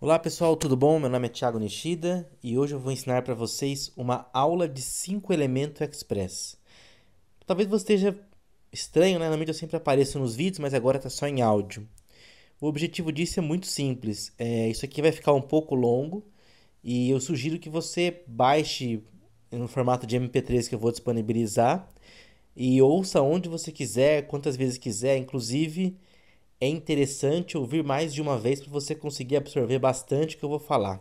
Olá pessoal, tudo bom? Meu nome é Thiago Nishida e hoje eu vou ensinar para vocês uma aula de 5 elementos express. Talvez você esteja estranho, né? Normalmente eu sempre apareço nos vídeos, mas agora está só em áudio. O objetivo disso é muito simples. É, isso aqui vai ficar um pouco longo e eu sugiro que você baixe no formato de MP3 que eu vou disponibilizar e ouça onde você quiser, quantas vezes quiser, inclusive é interessante ouvir mais de uma vez para você conseguir absorver bastante o que eu vou falar.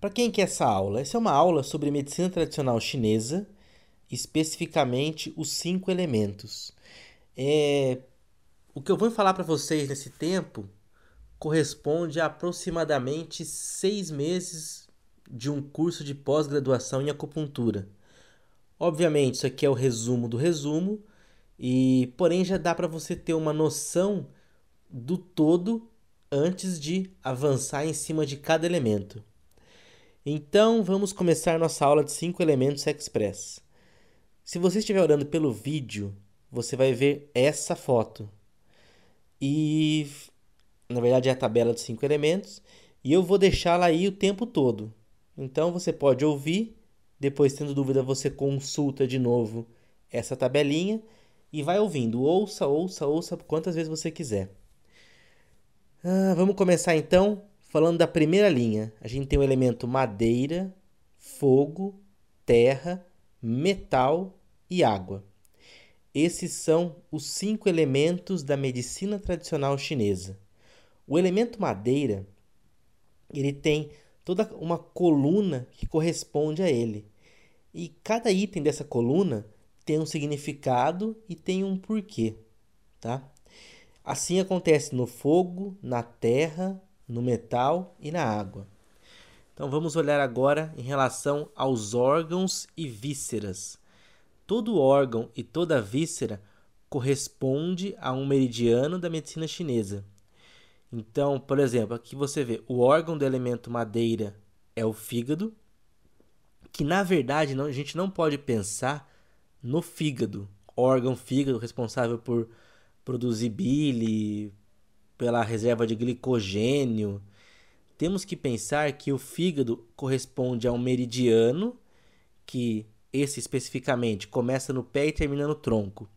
Para quem quer essa aula? Essa é uma aula sobre medicina tradicional chinesa, especificamente os cinco elementos. É... O que eu vou falar para vocês nesse tempo corresponde a aproximadamente seis meses de um curso de pós-graduação em acupuntura. Obviamente, isso aqui é o resumo do resumo, e porém já dá para você ter uma noção do todo antes de avançar em cima de cada elemento. Então vamos começar nossa aula de 5 elementos express. Se você estiver olhando pelo vídeo, você vai ver essa foto. E na verdade é a tabela de 5 elementos e eu vou deixá-la aí o tempo todo. Então você pode ouvir, depois tendo dúvida você consulta de novo essa tabelinha e vai ouvindo. Ouça, ouça, ouça quantas vezes você quiser. Ah, vamos começar então falando da primeira linha. A gente tem o elemento madeira, fogo, terra, metal e água. Esses são os cinco elementos da medicina tradicional chinesa. O elemento madeira, ele tem toda uma coluna que corresponde a ele. E cada item dessa coluna tem um significado e tem um porquê, tá? Assim acontece no fogo, na terra, no metal e na água. Então vamos olhar agora em relação aos órgãos e vísceras. Todo órgão e toda víscera corresponde a um meridiano da medicina chinesa. Então, por exemplo, aqui você vê o órgão do elemento madeira é o fígado, que na verdade não, a gente não pode pensar no fígado, órgão fígado responsável por produzir bile, pela reserva de glicogênio. Temos que pensar que o fígado corresponde a um meridiano, que esse especificamente começa no pé e termina no tronco.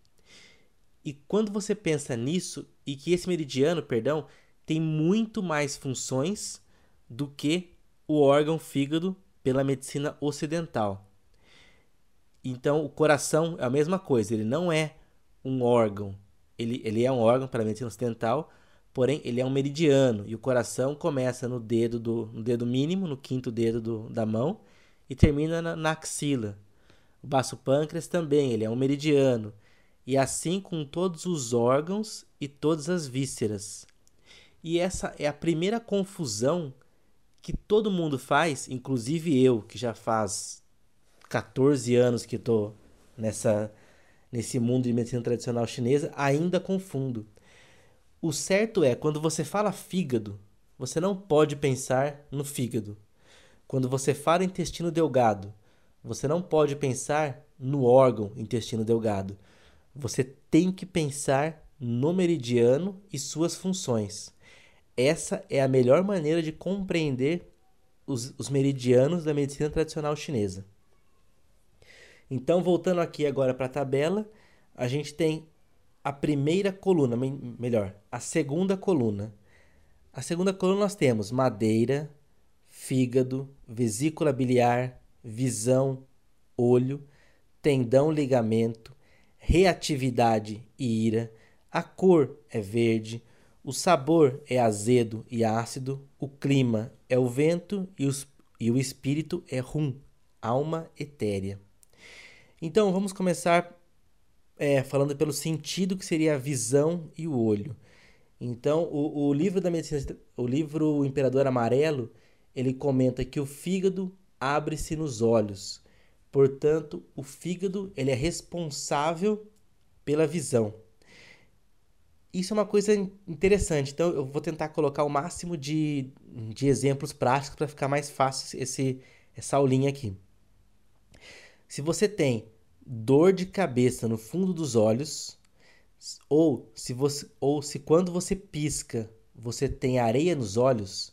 E quando você pensa nisso, e que esse meridiano, perdão, tem muito mais funções do que o órgão fígado pela medicina ocidental. Então, o coração é a mesma coisa, ele não é um órgão. Ele, ele é um órgão para a medicina ocidental, porém ele é um meridiano. E o coração começa no dedo, do, no dedo mínimo, no quinto dedo do, da mão, e termina na, na axila. O baço pâncreas também, ele é um meridiano. E assim com todos os órgãos e todas as vísceras. E essa é a primeira confusão que todo mundo faz, inclusive eu, que já faz 14 anos que estou nessa nesse mundo de medicina tradicional chinesa, ainda confundo. O certo é, quando você fala fígado, você não pode pensar no fígado. Quando você fala intestino delgado, você não pode pensar no órgão intestino delgado. Você tem que pensar no meridiano e suas funções. Essa é a melhor maneira de compreender os, os meridianos da medicina tradicional chinesa. Então, voltando aqui agora para a tabela, a gente tem a primeira coluna, melhor, a segunda coluna. A segunda coluna nós temos madeira, fígado, vesícula biliar, visão, olho, tendão, ligamento, reatividade e ira. A cor é verde, o sabor é azedo e ácido, o clima é o vento e, os, e o espírito é rum, alma etérea. Então, vamos começar é, falando pelo sentido que seria a visão e o olho. Então, o, o livro da medicina, o livro O Imperador Amarelo, ele comenta que o fígado abre-se nos olhos. Portanto, o fígado ele é responsável pela visão. Isso é uma coisa interessante. Então, eu vou tentar colocar o máximo de, de exemplos práticos para ficar mais fácil esse, essa aulinha aqui. Se você tem dor de cabeça no fundo dos olhos, ou se você ou se quando você pisca, você tem areia nos olhos,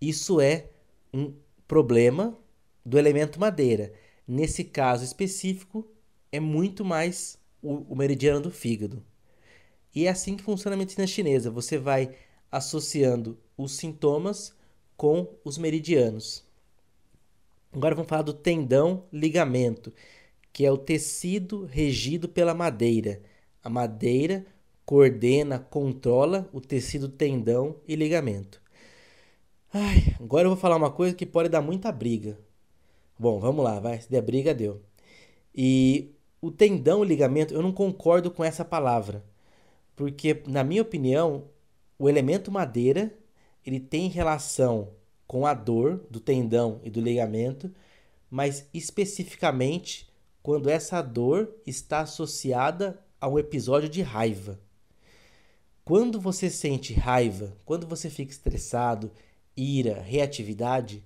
isso é um problema do elemento madeira. Nesse caso específico, é muito mais o, o meridiano do fígado. E é assim que funciona a medicina chinesa. Você vai associando os sintomas com os meridianos. Agora vamos falar do tendão ligamento, que é o tecido regido pela madeira. A madeira coordena, controla o tecido tendão e ligamento. Ai, agora eu vou falar uma coisa que pode dar muita briga. Bom, vamos lá, vai. Se der briga, deu. E o tendão e ligamento, eu não concordo com essa palavra. Porque, na minha opinião, o elemento madeira ele tem relação com a dor do tendão e do ligamento, mas especificamente quando essa dor está associada a um episódio de raiva. Quando você sente raiva, quando você fica estressado, ira, reatividade,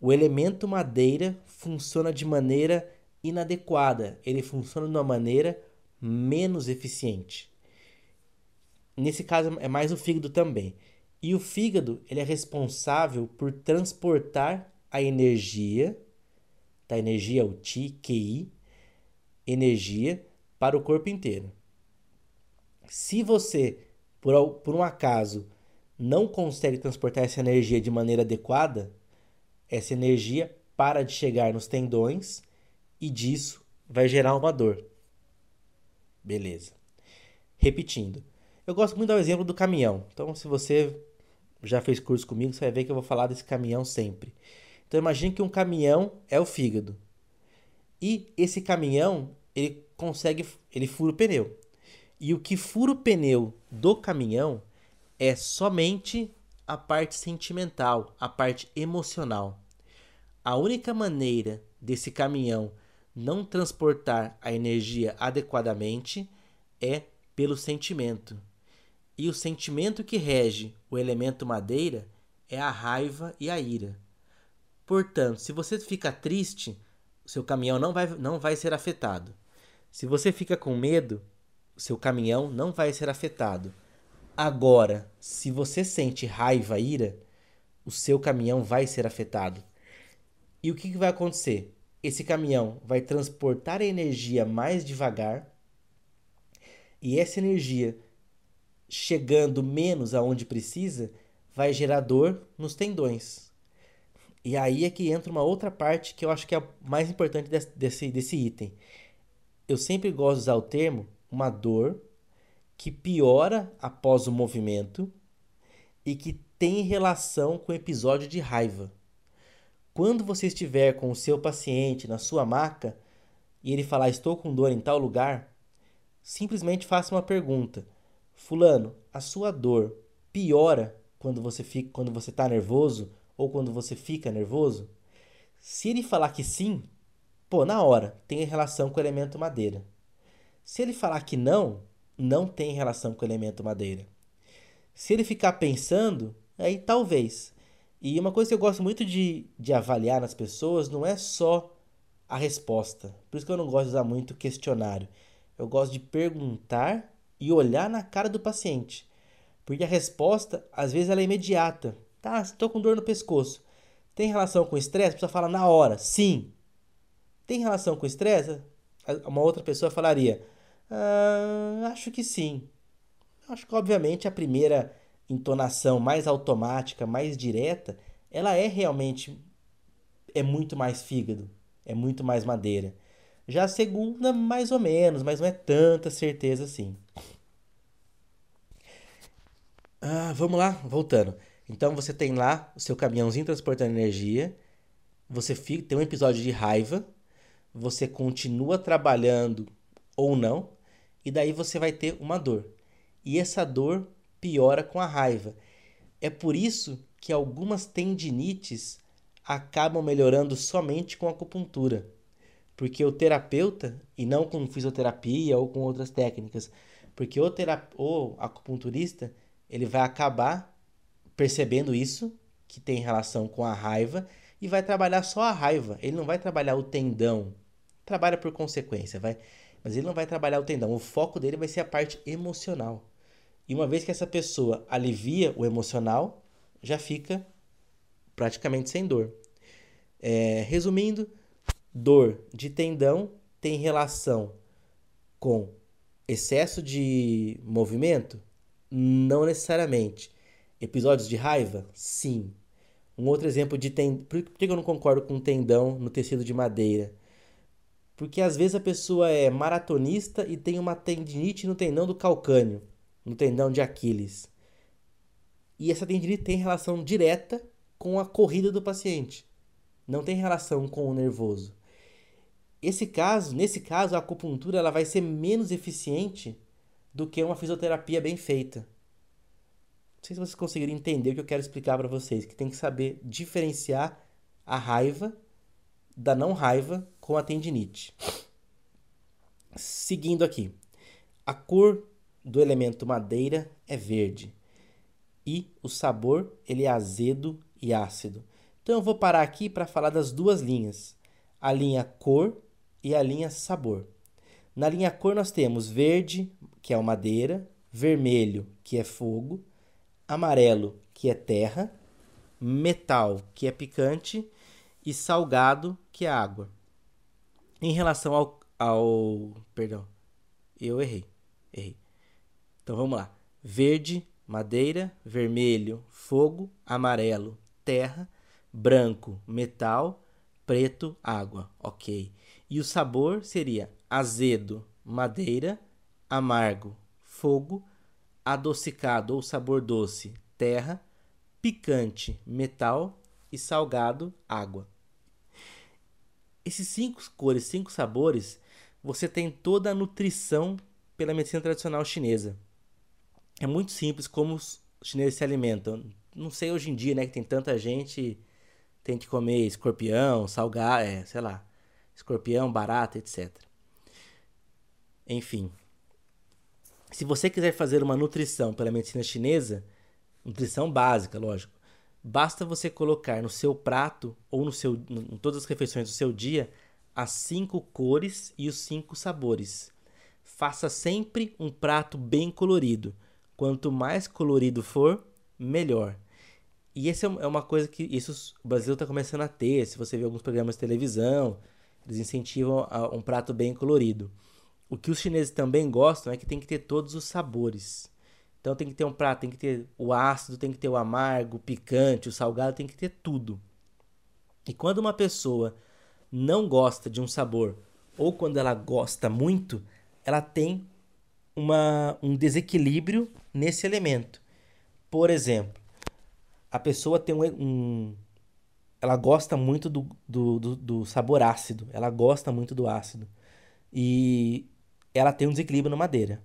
o elemento madeira funciona de maneira inadequada, ele funciona de uma maneira menos eficiente. Nesse caso é mais o fígado também. E o fígado, ele é responsável por transportar a energia, tá? Energia o Ti, QI, energia para o corpo inteiro. Se você, por, por um acaso, não consegue transportar essa energia de maneira adequada, essa energia para de chegar nos tendões e disso vai gerar uma dor. Beleza. Repetindo, eu gosto muito do exemplo do caminhão. Então, se você já fez curso comigo, você vai ver que eu vou falar desse caminhão sempre. Então, imagine que um caminhão é o fígado. E esse caminhão, ele consegue, ele fura o pneu. E o que fura o pneu do caminhão é somente a parte sentimental, a parte emocional. A única maneira desse caminhão não transportar a energia adequadamente é pelo sentimento. E o sentimento que rege o elemento madeira é a raiva e a ira. Portanto, se você fica triste, seu caminhão não vai, não vai ser afetado. Se você fica com medo, seu caminhão não vai ser afetado. Agora, se você sente raiva ira, o seu caminhão vai ser afetado. E o que, que vai acontecer? Esse caminhão vai transportar a energia mais devagar e essa energia chegando menos aonde precisa, vai gerar dor nos tendões. E aí é que entra uma outra parte que eu acho que é a mais importante desse, desse item. Eu sempre gosto de usar o termo uma dor que piora após o movimento e que tem relação com o episódio de raiva. Quando você estiver com o seu paciente na sua maca e ele falar estou com dor em tal lugar, simplesmente faça uma pergunta: Fulano, a sua dor piora quando você fica, quando você está nervoso ou quando você fica nervoso? Se ele falar que sim, pô, na hora tem relação com o elemento madeira. Se ele falar que não, não tem relação com o elemento madeira. Se ele ficar pensando, aí talvez. E uma coisa que eu gosto muito de, de avaliar nas pessoas não é só a resposta. Por isso que eu não gosto de usar muito questionário. Eu gosto de perguntar e olhar na cara do paciente. Porque a resposta, às vezes, ela é imediata. Tá, estou com dor no pescoço. Tem relação com estresse? A pessoa fala na hora, sim. Tem relação com estresse? Uma outra pessoa falaria, ah, acho que sim. Acho que, obviamente, a primeira entonação mais automática, mais direta, ela é realmente é muito mais fígado, é muito mais madeira. Já a segunda, mais ou menos, mas não é tanta certeza assim. Ah, vamos lá, voltando. Então você tem lá o seu caminhãozinho transportando energia, você fica, tem um episódio de raiva, você continua trabalhando ou não, e daí você vai ter uma dor. E essa dor piora com a raiva. É por isso que algumas tendinites acabam melhorando somente com acupuntura. Porque o terapeuta, e não com fisioterapia ou com outras técnicas, porque o, terap o acupunturista ele vai acabar percebendo isso, que tem relação com a raiva, e vai trabalhar só a raiva. Ele não vai trabalhar o tendão. Trabalha por consequência, vai. Mas ele não vai trabalhar o tendão. O foco dele vai ser a parte emocional. E uma vez que essa pessoa alivia o emocional, já fica praticamente sem dor. É, resumindo, dor de tendão tem relação com excesso de movimento? Não necessariamente. Episódios de raiva? Sim. Um outro exemplo de tendão. Por que eu não concordo com tendão no tecido de madeira? Porque às vezes a pessoa é maratonista e tem uma tendinite no tendão do calcânio, no tendão de Aquiles. E essa tendinite tem relação direta com a corrida do paciente. Não tem relação com o nervoso. Esse caso, nesse caso, a acupuntura ela vai ser menos eficiente do que uma fisioterapia bem feita. Não sei se vocês conseguiram entender o que eu quero explicar para vocês, que tem que saber diferenciar a raiva da não raiva com a tendinite. Seguindo aqui. A cor do elemento madeira é verde e o sabor ele é azedo e ácido. Então eu vou parar aqui para falar das duas linhas, a linha cor e a linha sabor. Na linha cor nós temos verde, que é o madeira, vermelho, que é fogo, amarelo, que é terra, metal, que é picante e salgado, que é água. Em relação ao, ao perdão, eu errei, errei. Então vamos lá. Verde, madeira, vermelho, fogo, amarelo, terra, branco, metal, preto, água. Ok. E o sabor seria azedo, madeira, amargo, fogo, adocicado ou sabor doce, terra, picante, metal e salgado, água. Esses cinco cores, cinco sabores, você tem toda a nutrição pela medicina tradicional chinesa. É muito simples como os chineses se alimentam. Não sei hoje em dia, né, que tem tanta gente tem que comer escorpião, salgar, é, sei lá, escorpião, barata, etc. Enfim. Se você quiser fazer uma nutrição pela medicina chinesa, nutrição básica, lógico, basta você colocar no seu prato ou no seu, em todas as refeições do seu dia as cinco cores e os cinco sabores. Faça sempre um prato bem colorido. Quanto mais colorido for, melhor. E essa é, é uma coisa que isso o Brasil está começando a ter. Se você vê alguns programas de televisão, eles incentivam um prato bem colorido. O que os chineses também gostam é que tem que ter todos os sabores. Então tem que ter um prato, tem que ter o ácido, tem que ter o amargo, o picante, o salgado, tem que ter tudo. E quando uma pessoa não gosta de um sabor, ou quando ela gosta muito, ela tem uma, um desequilíbrio nesse elemento. Por exemplo, a pessoa tem um, um ela gosta muito do, do, do, do, sabor ácido, ela gosta muito do ácido. E ela tem um desequilíbrio na madeira.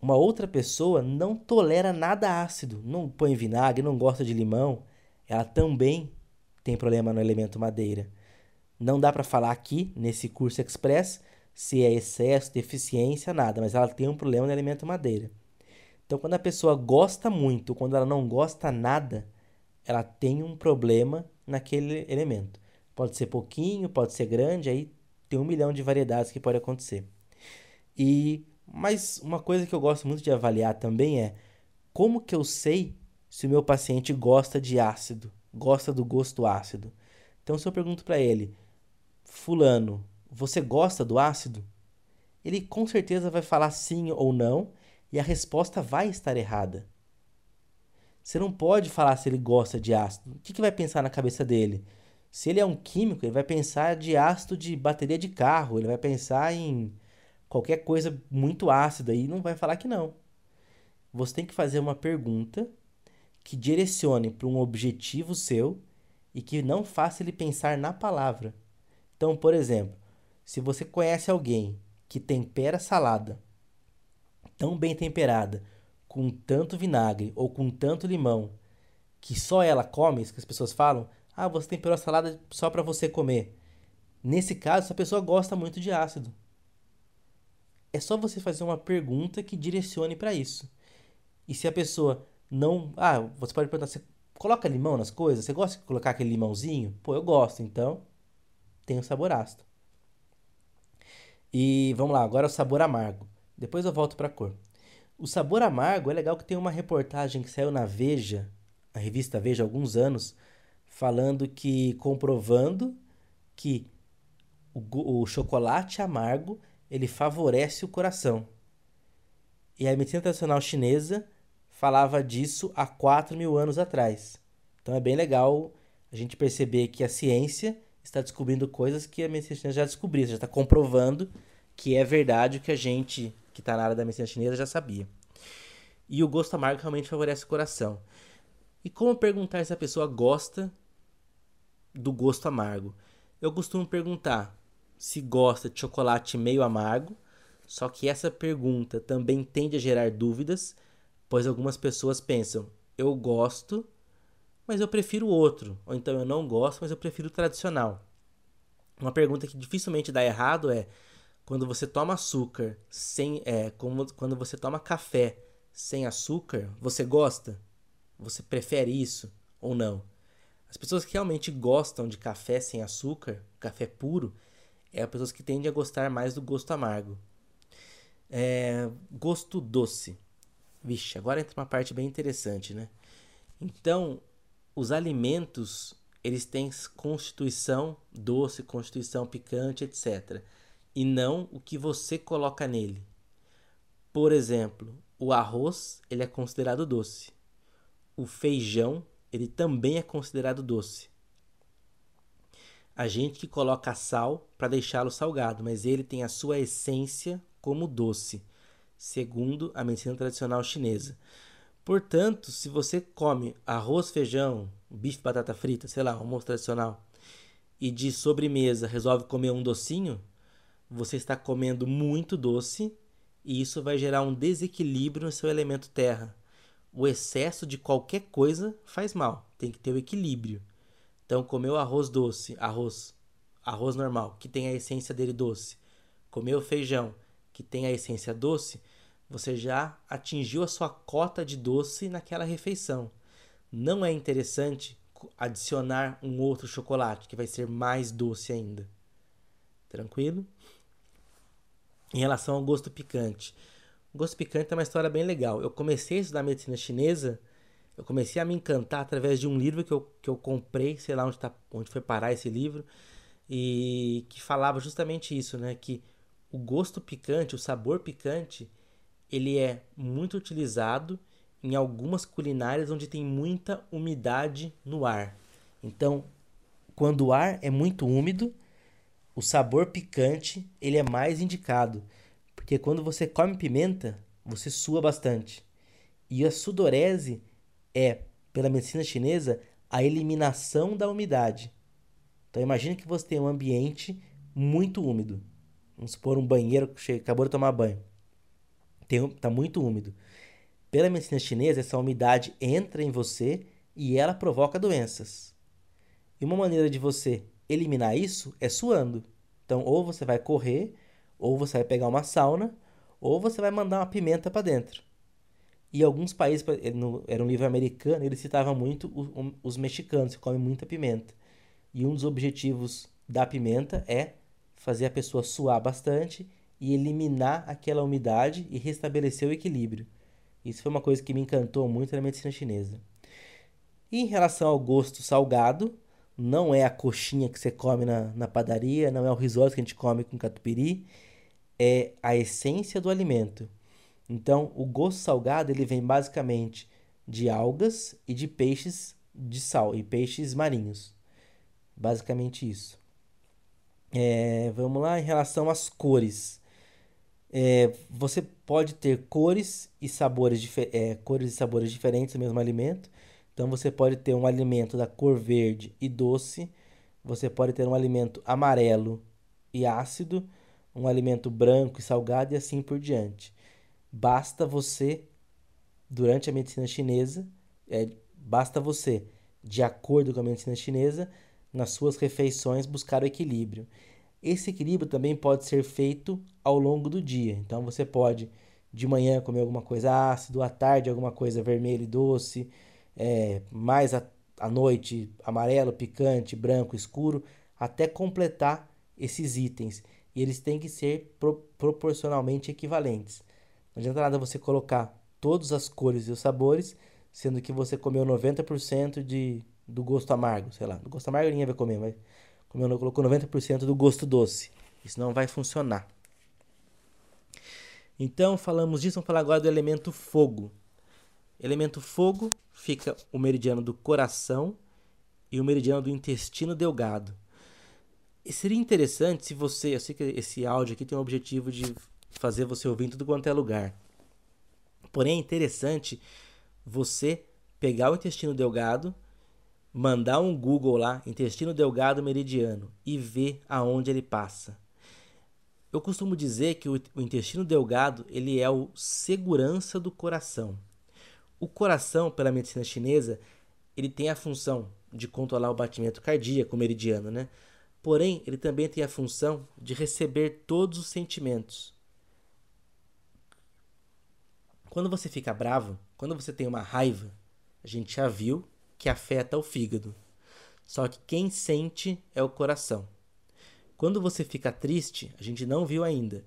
Uma outra pessoa não tolera nada ácido, não põe vinagre, não gosta de limão, ela também tem problema no elemento madeira. Não dá para falar aqui, nesse curso express, se é excesso, deficiência, nada, mas ela tem um problema no elemento madeira. Então, quando a pessoa gosta muito, quando ela não gosta nada, ela tem um problema naquele elemento. Pode ser pouquinho, pode ser grande, aí tem um milhão de variedades que pode acontecer. E mas uma coisa que eu gosto muito de avaliar também é como que eu sei se o meu paciente gosta de ácido, gosta do gosto ácido. Então se eu pergunto para ele, fulano, você gosta do ácido? Ele com certeza vai falar sim ou não, e a resposta vai estar errada. Você não pode falar se ele gosta de ácido. O que, que vai pensar na cabeça dele? Se ele é um químico, ele vai pensar de ácido de bateria de carro, ele vai pensar em qualquer coisa muito ácida e não vai falar que não. Você tem que fazer uma pergunta que direcione para um objetivo seu e que não faça ele pensar na palavra. Então, por exemplo, se você conhece alguém que tempera salada tão bem temperada, com tanto vinagre ou com tanto limão, que só ela come, isso que as pessoas falam, ah, você temperou a salada só para você comer. Nesse caso, essa pessoa gosta muito de ácido. É só você fazer uma pergunta que direcione para isso. E se a pessoa não, ah, você pode perguntar, você coloca limão nas coisas? Você gosta de colocar aquele limãozinho? Pô, eu gosto, então tem o sabor ácido. E vamos lá, agora o sabor amargo. Depois eu volto para cor. O sabor amargo é legal que tem uma reportagem que saiu na Veja, a revista Veja, há alguns anos, falando que comprovando que o, o chocolate amargo ele favorece o coração. E a medicina tradicional chinesa falava disso há 4 mil anos atrás. Então é bem legal a gente perceber que a ciência está descobrindo coisas que a medicina chinesa já descobriu, já está comprovando que é verdade o que a gente que está na área da medicina chinesa já sabia. E o gosto amargo realmente favorece o coração. E como perguntar se a pessoa gosta do gosto amargo? Eu costumo perguntar se gosta de chocolate meio amargo, só que essa pergunta também tende a gerar dúvidas, pois algumas pessoas pensam: eu gosto, mas eu prefiro outro, ou então eu não gosto, mas eu prefiro tradicional. Uma pergunta que dificilmente dá errado é: quando você toma açúcar sem é como quando você toma café sem açúcar, você gosta? Você prefere isso ou não? As pessoas que realmente gostam de café sem açúcar, café puro, é as pessoas que tendem a gostar mais do gosto amargo. É, gosto doce. Vixe, agora entra uma parte bem interessante, né? Então, os alimentos, eles têm constituição doce, constituição picante, etc e não o que você coloca nele. Por exemplo, o arroz ele é considerado doce. O feijão ele também é considerado doce. A gente que coloca sal para deixá-lo salgado, mas ele tem a sua essência como doce, segundo a medicina tradicional chinesa. Portanto, se você come arroz, feijão, bife, batata frita, sei lá, almoço tradicional, e de sobremesa resolve comer um docinho, você está comendo muito doce e isso vai gerar um desequilíbrio no seu elemento terra. O excesso de qualquer coisa faz mal, tem que ter o equilíbrio. Então, comeu arroz doce, arroz, arroz normal, que tem a essência dele doce. Comeu feijão, que tem a essência doce, você já atingiu a sua cota de doce naquela refeição. Não é interessante adicionar um outro chocolate que vai ser mais doce ainda. Tranquilo? em relação ao gosto picante. O gosto picante é uma história bem legal. Eu comecei a estudar medicina chinesa, eu comecei a me encantar através de um livro que eu, que eu comprei, sei lá onde, tá, onde foi parar esse livro, e que falava justamente isso, né? Que o gosto picante, o sabor picante, ele é muito utilizado em algumas culinárias onde tem muita umidade no ar. Então, quando o ar é muito úmido, o sabor picante ele é mais indicado, porque quando você come pimenta, você sua bastante. E a sudorese é, pela medicina chinesa, a eliminação da umidade. Então imagine que você tem um ambiente muito úmido. Vamos supor um banheiro que acabou de tomar banho. Está muito úmido. Pela medicina chinesa, essa umidade entra em você e ela provoca doenças. E uma maneira de você eliminar isso é suando. Então, ou você vai correr, ou você vai pegar uma sauna, ou você vai mandar uma pimenta para dentro. E alguns países, era um livro americano, ele citava muito os mexicanos, que comem muita pimenta. E um dos objetivos da pimenta é fazer a pessoa suar bastante e eliminar aquela umidade e restabelecer o equilíbrio. Isso foi uma coisa que me encantou muito na medicina chinesa. E em relação ao gosto salgado, não é a coxinha que você come na, na padaria, não é o risoto que a gente come com catupiry, é a essência do alimento. Então, o gosto salgado ele vem basicamente de algas e de peixes de sal e peixes marinhos. Basicamente isso. É, vamos lá, em relação às cores. É, você pode ter cores e sabores, é, cores e sabores diferentes do mesmo alimento. Então você pode ter um alimento da cor verde e doce, você pode ter um alimento amarelo e ácido, um alimento branco e salgado e assim por diante. Basta você, durante a medicina chinesa, é, basta você, de acordo com a medicina chinesa, nas suas refeições buscar o equilíbrio. Esse equilíbrio também pode ser feito ao longo do dia. Então você pode de manhã comer alguma coisa ácido, à tarde alguma coisa vermelha e doce, é, mais à noite amarelo, picante, branco, escuro, até completar esses itens. E eles têm que ser pro, proporcionalmente equivalentes. Não adianta nada você colocar todas as cores e os sabores, sendo que você comeu 90% de, do gosto amargo, sei lá. Do gosto amargo ninguém vai comer, mas comeu, colocou 90% do gosto doce. Isso não vai funcionar. Então, falamos disso, vamos falar agora do elemento fogo. Elemento fogo fica o meridiano do coração e o meridiano do intestino delgado. E seria interessante se você, eu sei que esse áudio aqui tem o objetivo de fazer você ouvir em tudo quanto é lugar. Porém, é interessante você pegar o intestino delgado, mandar um Google lá, intestino delgado meridiano, e ver aonde ele passa. Eu costumo dizer que o, intestino delgado ele é o segurança do coração. O coração, pela medicina chinesa, ele tem a função de controlar o batimento cardíaco meridiano, né? Porém, ele também tem a função de receber todos os sentimentos. Quando você fica bravo, quando você tem uma raiva, a gente já viu que afeta o fígado. Só que quem sente é o coração. Quando você fica triste, a gente não viu ainda,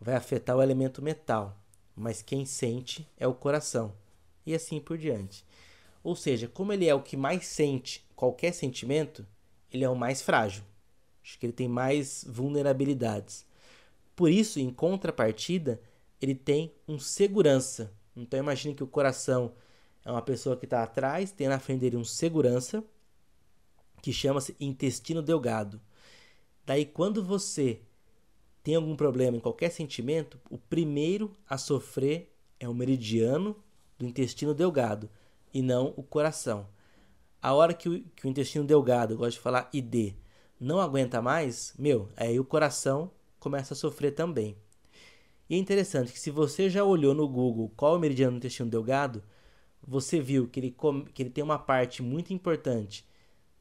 vai afetar o elemento metal, mas quem sente é o coração. E assim por diante. Ou seja, como ele é o que mais sente qualquer sentimento, ele é o mais frágil. Acho que ele tem mais vulnerabilidades. Por isso, em contrapartida, ele tem um segurança. Então imagine que o coração é uma pessoa que está atrás, tem na frente dele um segurança que chama-se intestino delgado. Daí, quando você tem algum problema em qualquer sentimento, o primeiro a sofrer é o meridiano do intestino delgado e não o coração. A hora que o, que o intestino delgado, eu gosto de falar ID, não aguenta mais, meu, aí o coração começa a sofrer também. E é interessante que se você já olhou no Google qual é o meridiano do intestino delgado, você viu que ele, que ele tem uma parte muito importante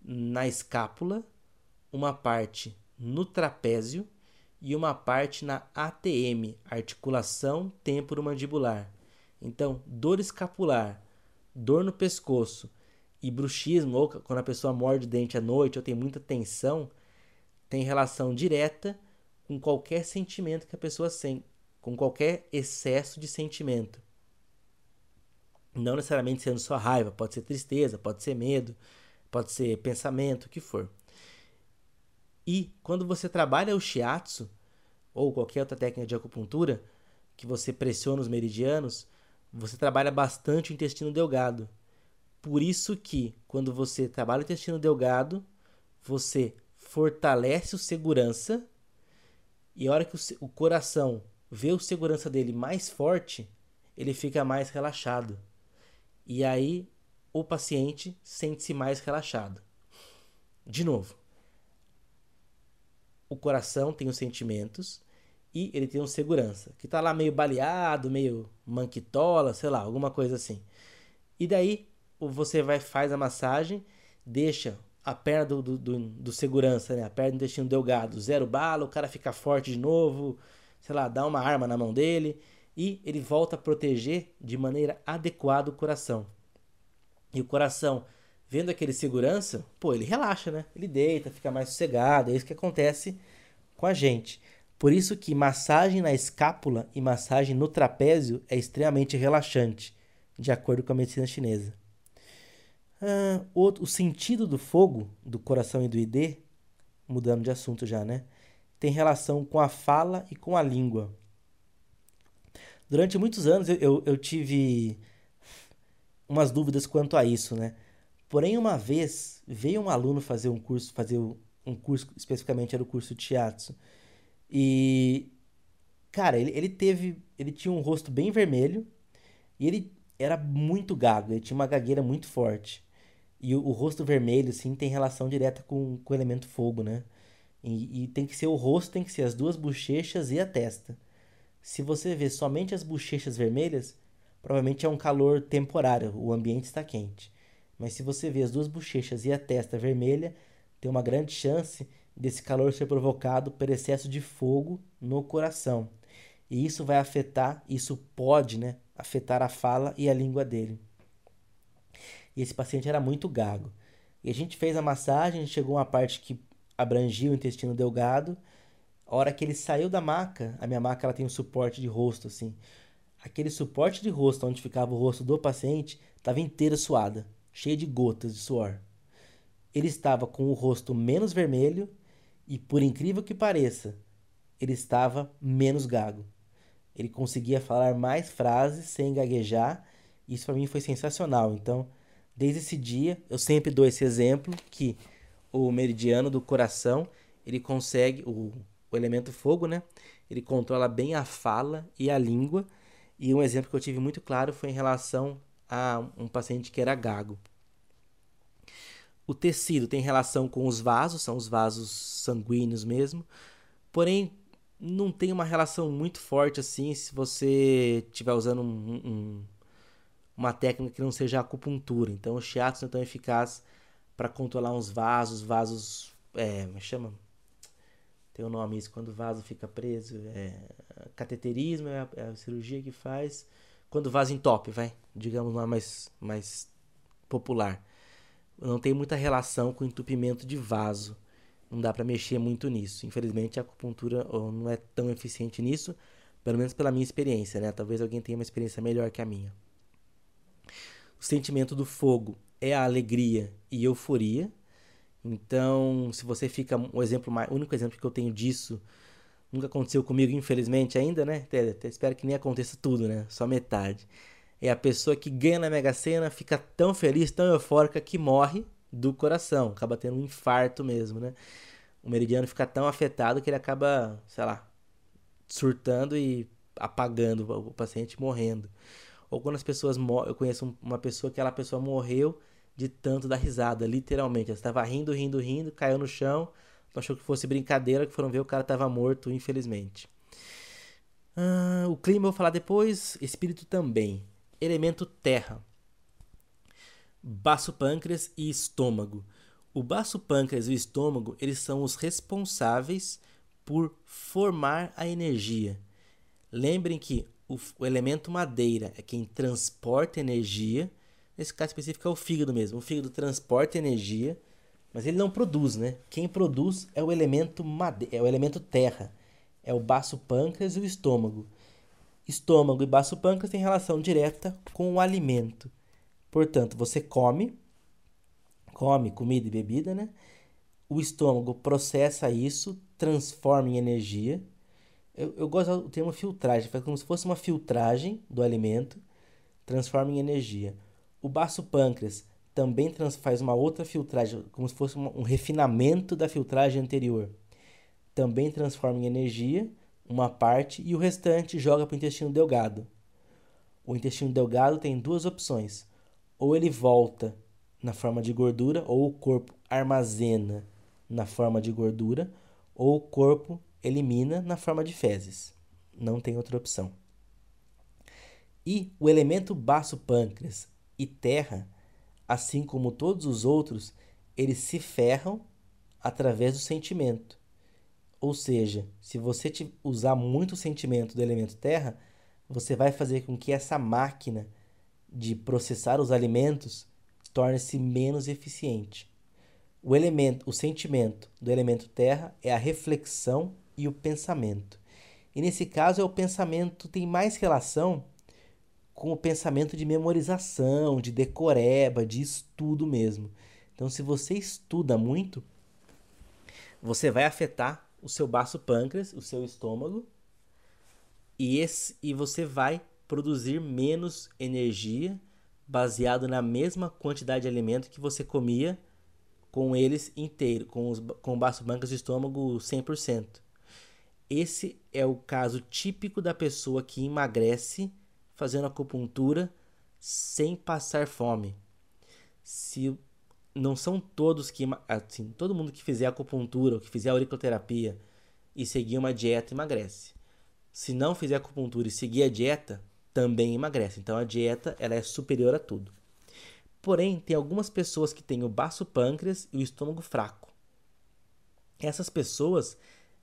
na escápula, uma parte no trapézio e uma parte na ATM, articulação temporomandibular. Então, dor escapular, dor no pescoço e bruxismo, ou quando a pessoa morde o dente à noite ou tem muita tensão, tem relação direta com qualquer sentimento que a pessoa com qualquer excesso de sentimento. Não necessariamente sendo só raiva, pode ser tristeza, pode ser medo, pode ser pensamento, o que for. E quando você trabalha o shiatsu ou qualquer outra técnica de acupuntura, que você pressiona os meridianos, você trabalha bastante o intestino delgado. Por isso que quando você trabalha o intestino delgado, você fortalece o segurança e a hora que o, o coração vê o segurança dele mais forte, ele fica mais relaxado. E aí o paciente sente-se mais relaxado. De novo, o coração tem os sentimentos e ele tem um segurança, que tá lá meio baleado, meio manquitola, sei lá, alguma coisa assim. E daí você vai faz a massagem, deixa a perna do, do, do, do segurança, né? a perna do intestino delgado, zero bala, o cara fica forte de novo, sei lá, dá uma arma na mão dele e ele volta a proteger de maneira adequada o coração. E o coração vendo aquele segurança, pô, ele relaxa, né? Ele deita, fica mais sossegado. É isso que acontece com a gente. Por isso que massagem na escápula e massagem no trapézio é extremamente relaxante, de acordo com a medicina chinesa. Ah, o, o sentido do fogo, do coração e do ID, mudando de assunto já, né? Tem relação com a fala e com a língua. Durante muitos anos eu, eu, eu tive umas dúvidas quanto a isso, né? Porém, uma vez veio um aluno fazer um curso, fazer um curso, especificamente era o curso de teatro. E, cara, ele, ele teve, ele tinha um rosto bem vermelho e ele era muito gago, ele tinha uma gagueira muito forte. E o, o rosto vermelho, sim, tem relação direta com, com o elemento fogo, né? E, e tem que ser o rosto, tem que ser as duas bochechas e a testa. Se você vê somente as bochechas vermelhas, provavelmente é um calor temporário, o ambiente está quente. Mas se você vê as duas bochechas e a testa vermelha, tem uma grande chance desse calor ser provocado por excesso de fogo no coração. E isso vai afetar, isso pode, né, afetar a fala e a língua dele. E esse paciente era muito gago. E a gente fez a massagem, chegou uma parte que abrangia o intestino delgado. A hora que ele saiu da maca, a minha maca ela tem um suporte de rosto assim. aquele suporte de rosto onde ficava o rosto do paciente estava inteira suada, cheia de gotas de suor. Ele estava com o rosto menos vermelho e, por incrível que pareça, ele estava menos gago. Ele conseguia falar mais frases sem gaguejar. Isso para mim foi sensacional. Então, desde esse dia, eu sempre dou esse exemplo que o meridiano do coração, ele consegue o, o elemento fogo, né? Ele controla bem a fala e a língua. E um exemplo que eu tive muito claro foi em relação a um paciente que era gago. O tecido tem relação com os vasos, são os vasos sanguíneos mesmo. Porém, não tem uma relação muito forte assim se você estiver usando um, um, uma técnica que não seja acupuntura. Então, o shiatsu é tão eficaz para controlar uns vasos, vasos. É, me é chama? Tem um nome isso, quando o vaso fica preso. É, cateterismo é a, é a cirurgia que faz quando o vaso entope, vai, digamos uma mais, mais popular. Não tem muita relação com entupimento de vaso. Não dá para mexer muito nisso. Infelizmente, a acupuntura não é tão eficiente nisso, pelo menos pela minha experiência, né? Talvez alguém tenha uma experiência melhor que a minha. O sentimento do fogo é a alegria e euforia. Então, se você fica o exemplo mais, o único exemplo que eu tenho disso Nunca aconteceu comigo, infelizmente, ainda, né? Até, até espero que nem aconteça tudo, né? Só metade. É a pessoa que ganha na Mega Sena, fica tão feliz, tão eufórica, que morre do coração. Acaba tendo um infarto mesmo, né? O meridiano fica tão afetado que ele acaba, sei lá, surtando e apagando o paciente morrendo. Ou quando as pessoas morrem, eu conheço uma pessoa que aquela pessoa morreu de tanto dar risada, literalmente. Ela estava rindo, rindo, rindo, caiu no chão, achou que fosse brincadeira, que foram ver o cara estava morto, infelizmente. Ah, o clima eu vou falar depois, espírito também. Elemento terra. Baço pâncreas e estômago. O baço pâncreas e o estômago, eles são os responsáveis por formar a energia. Lembrem que o, o elemento madeira é quem transporta energia. Nesse caso específico é o fígado mesmo. O fígado transporta energia mas ele não produz, né? Quem produz é o elemento made é o elemento terra, é o baço pâncreas e o estômago. Estômago e baço pâncreas têm relação direta com o alimento. Portanto, você come, come comida e bebida, né? O estômago processa isso, transforma em energia. Eu, eu gosto do termo filtragem, faz como se fosse uma filtragem do alimento, transforma em energia. O baço pâncreas também faz uma outra filtragem, como se fosse um refinamento da filtragem anterior. Também transforma em energia uma parte e o restante joga para o intestino delgado. O intestino delgado tem duas opções: ou ele volta na forma de gordura, ou o corpo armazena na forma de gordura, ou o corpo elimina na forma de fezes. Não tem outra opção. E o elemento baço pâncreas e terra assim como todos os outros, eles se ferram através do sentimento. Ou seja, se você usar muito o sentimento do elemento terra, você vai fazer com que essa máquina de processar os alimentos torne-se menos eficiente. O elemento, o sentimento do elemento terra é a reflexão e o pensamento. E nesse caso é o pensamento tem mais relação com o pensamento de memorização, de decoreba, de estudo mesmo. Então, se você estuda muito, você vai afetar o seu baço pâncreas, o seu estômago, e, esse, e você vai produzir menos energia baseado na mesma quantidade de alimento que você comia com eles inteiro, com, os, com o baço pâncreas e estômago 100%. Esse é o caso típico da pessoa que emagrece fazendo acupuntura sem passar fome. Se não são todos que assim, todo mundo que fizer acupuntura ou que fizer auriculoterapia e seguir uma dieta emagrece. Se não fizer acupuntura e seguir a dieta, também emagrece. Então a dieta ela é superior a tudo. Porém, tem algumas pessoas que têm o baço pâncreas e o estômago fraco. Essas pessoas,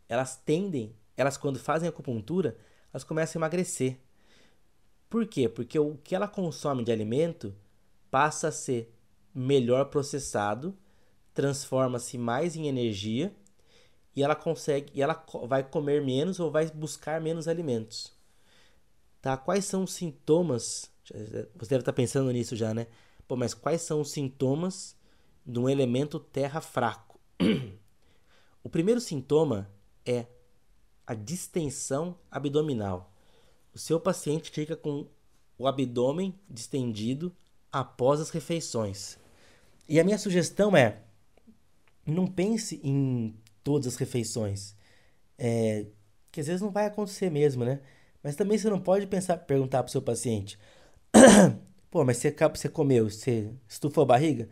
elas tendem, elas quando fazem acupuntura, elas começam a emagrecer. Por quê? Porque o que ela consome de alimento passa a ser melhor processado, transforma-se mais em energia e ela consegue e ela vai comer menos ou vai buscar menos alimentos. tá? Quais são os sintomas? Você deve estar pensando nisso já, né? Pô, mas quais são os sintomas de um elemento terra fraco? o primeiro sintoma é a distensão abdominal. O seu paciente fica com o abdômen distendido após as refeições. E a minha sugestão é: não pense em todas as refeições. É, que às vezes não vai acontecer mesmo, né? Mas também você não pode pensar, perguntar para o seu paciente: Pô, mas você, você comeu, você estufou a barriga?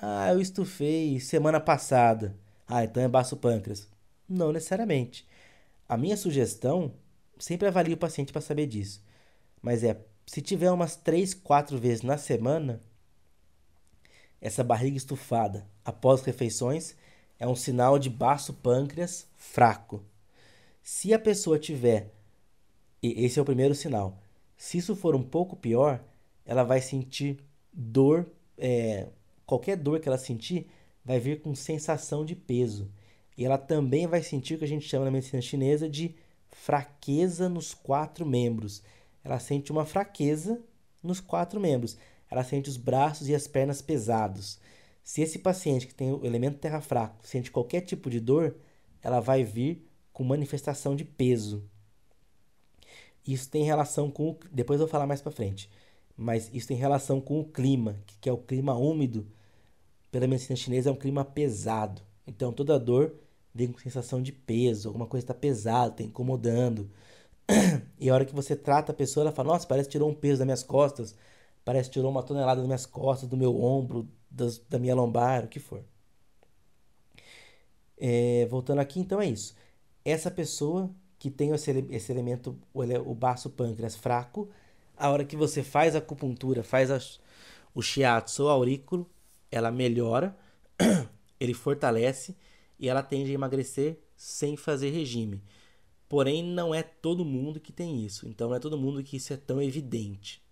Ah, eu estufei semana passada. Ah, então é baço pâncreas. Não necessariamente. A minha sugestão, sempre avalio o paciente para saber disso. Mas é, se tiver umas 3, 4 vezes na semana, essa barriga estufada após refeições é um sinal de baço pâncreas fraco. Se a pessoa tiver, e esse é o primeiro sinal, se isso for um pouco pior, ela vai sentir dor, é, qualquer dor que ela sentir vai vir com sensação de peso. E ela também vai sentir o que a gente chama na medicina chinesa de fraqueza nos quatro membros. Ela sente uma fraqueza nos quatro membros. Ela sente os braços e as pernas pesados. Se esse paciente que tem o elemento terra fraco sente qualquer tipo de dor, ela vai vir com manifestação de peso. Isso tem relação com o, depois eu vou falar mais para frente, mas isso tem relação com o clima, que é o clima úmido. Pela medicina chinesa é um clima pesado. Então toda dor vem com sensação de peso, alguma coisa está pesada, está incomodando. E a hora que você trata a pessoa, ela fala: Nossa, parece que tirou um peso das minhas costas, parece que tirou uma tonelada das minhas costas, do meu ombro, das, da minha lombar, o que for. É, voltando aqui, então é isso. Essa pessoa que tem esse, esse elemento, o, o baço pâncreas fraco, a hora que você faz a acupuntura, faz a, o shiatsu ou aurículo, ela melhora, ele fortalece e ela tende a emagrecer sem fazer regime. Porém, não é todo mundo que tem isso. Então, não é todo mundo que isso é tão evidente.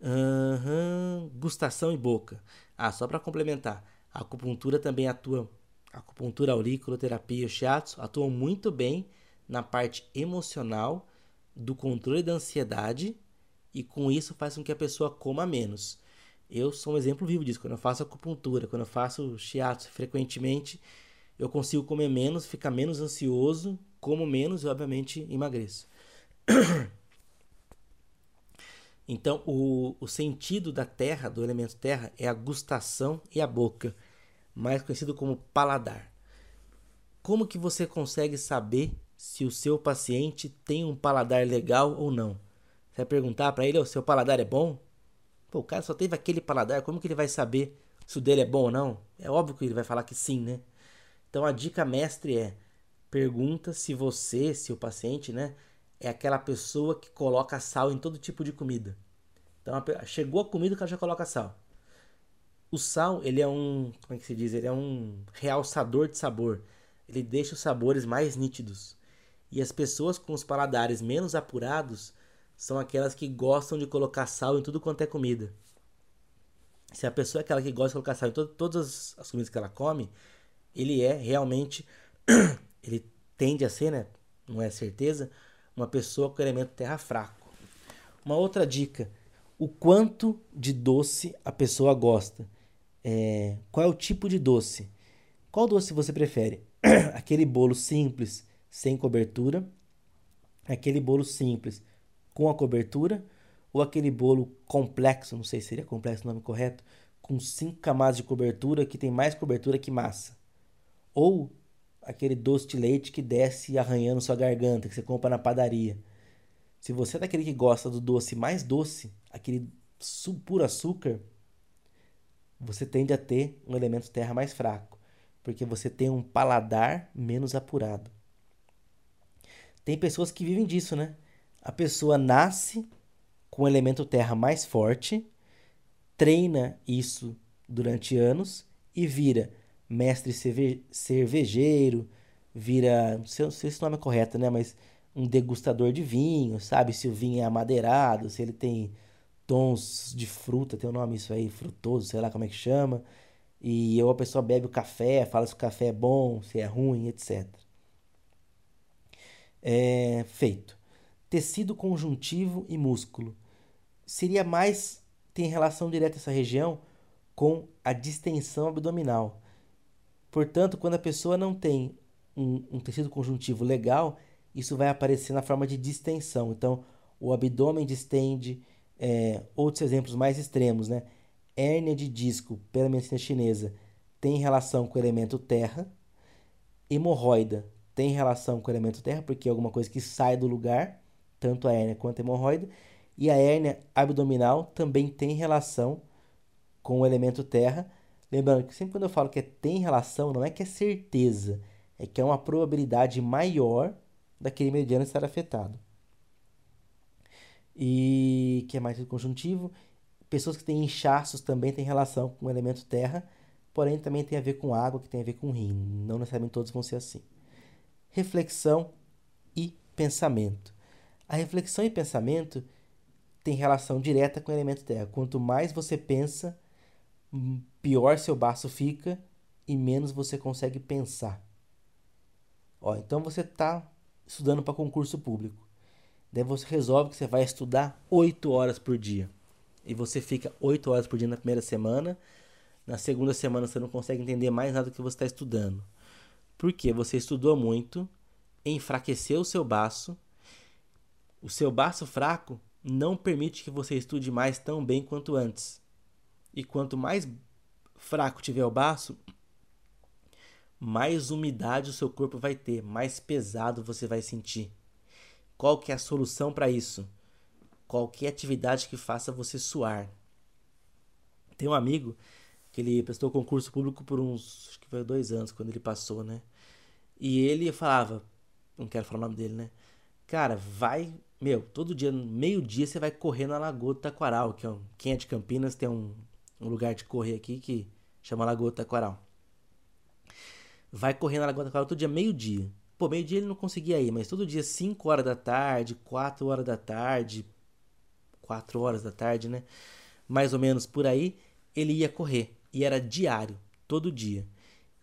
Uhum. Gustação e boca. Ah, só para complementar, a acupuntura também atua, a acupuntura auriculoterapia e o shiatsu atuam muito bem na parte emocional do controle da ansiedade e com isso faz com que a pessoa coma menos. Eu sou um exemplo vivo disso. Quando eu faço acupuntura, quando eu faço shiatsu frequentemente, eu consigo comer menos, ficar menos ansioso, como menos e obviamente emagreço. Então, o, o sentido da terra, do elemento terra, é a gustação e a boca, mais conhecido como paladar. Como que você consegue saber se o seu paciente tem um paladar legal ou não? Você vai perguntar para ele, o seu paladar é bom? Pô, o cara só teve aquele paladar, como que ele vai saber se o dele é bom ou não? É óbvio que ele vai falar que sim, né? Então a dica mestre é: pergunta se você, se o paciente, né, é aquela pessoa que coloca sal em todo tipo de comida. Então, chegou a comida, o cara já coloca sal. O sal, ele é um, como é que se diz? Ele é um realçador de sabor. Ele deixa os sabores mais nítidos. E as pessoas com os paladares menos apurados são aquelas que gostam de colocar sal em tudo quanto é comida. Se a pessoa é aquela que gosta de colocar sal em to todas as comidas que ela come, ele é realmente, ele tende a ser, né? Não é certeza, uma pessoa com elemento terra fraco. Uma outra dica: o quanto de doce a pessoa gosta. É, qual é o tipo de doce? Qual doce você prefere? aquele bolo simples, sem cobertura, aquele bolo simples com a cobertura, ou aquele bolo complexo, não sei se seria complexo o nome correto, com cinco camadas de cobertura que tem mais cobertura que massa. Ou aquele doce de leite que desce arranhando sua garganta, que você compra na padaria. Se você é daquele que gosta do doce mais doce, aquele puro açúcar, você tende a ter um elemento terra mais fraco, porque você tem um paladar menos apurado. Tem pessoas que vivem disso, né? A pessoa nasce com o elemento terra mais forte, treina isso durante anos e vira mestre cervejeiro, vira, não sei, não sei se o nome é correto, né, mas um degustador de vinho, sabe se o vinho é amadeirado, se ele tem tons de fruta, tem o um nome isso aí, frutoso, sei lá como é que chama. E ou a pessoa bebe o café, fala se o café é bom, se é ruim, etc. É feito. Tecido conjuntivo e músculo. Seria mais tem relação direta essa região com a distensão abdominal. Portanto, quando a pessoa não tem um, um tecido conjuntivo legal, isso vai aparecer na forma de distensão. Então, o abdômen distende, é, outros exemplos mais extremos, né? Hérnia de disco, pela medicina chinesa, tem relação com o elemento terra. Hemorroida tem relação com o elemento terra, porque é alguma coisa que sai do lugar, tanto a hérnia quanto a hemorroida. E a hérnia abdominal também tem relação com o elemento terra. Lembrando que sempre quando eu falo que é tem relação, não é que é certeza, é que é uma probabilidade maior daquele meridiano estar afetado. E que é mais conjuntivo. Pessoas que têm inchaços também têm relação com o elemento terra, porém também tem a ver com água, que tem a ver com rim. Não necessariamente todos vão ser assim. Reflexão e pensamento. A reflexão e pensamento tem relação direta com o elemento terra. Quanto mais você pensa, pior seu baço fica e menos você consegue pensar. Ó, então você está estudando para concurso público. Daí você resolve que você vai estudar 8 horas por dia. E você fica 8 horas por dia na primeira semana. Na segunda semana você não consegue entender mais nada do que você está estudando. Porque você estudou muito, enfraqueceu o seu baço. O seu baço fraco não permite que você estude mais tão bem quanto antes. E quanto mais fraco tiver o baço, mais umidade o seu corpo vai ter, mais pesado você vai sentir. Qual que é a solução para isso? Qualquer atividade que faça você suar. Tem um amigo que ele prestou concurso público por uns, acho que foi dois anos quando ele passou, né? E ele falava, não quero falar o nome dele, né? Cara, vai meu, todo dia, meio-dia, você vai correr na Lagoa do Taquaral, que é um, quem é de Campinas tem um, um lugar de correr aqui que chama Lagoa do Taquaral. Vai correr na Lagoa do Taquaral todo dia, meio-dia. Pô, meio-dia ele não conseguia ir, mas todo dia, 5 horas da tarde, 4 horas da tarde, 4 horas da tarde, né? Mais ou menos por aí, ele ia correr. E era diário, todo dia.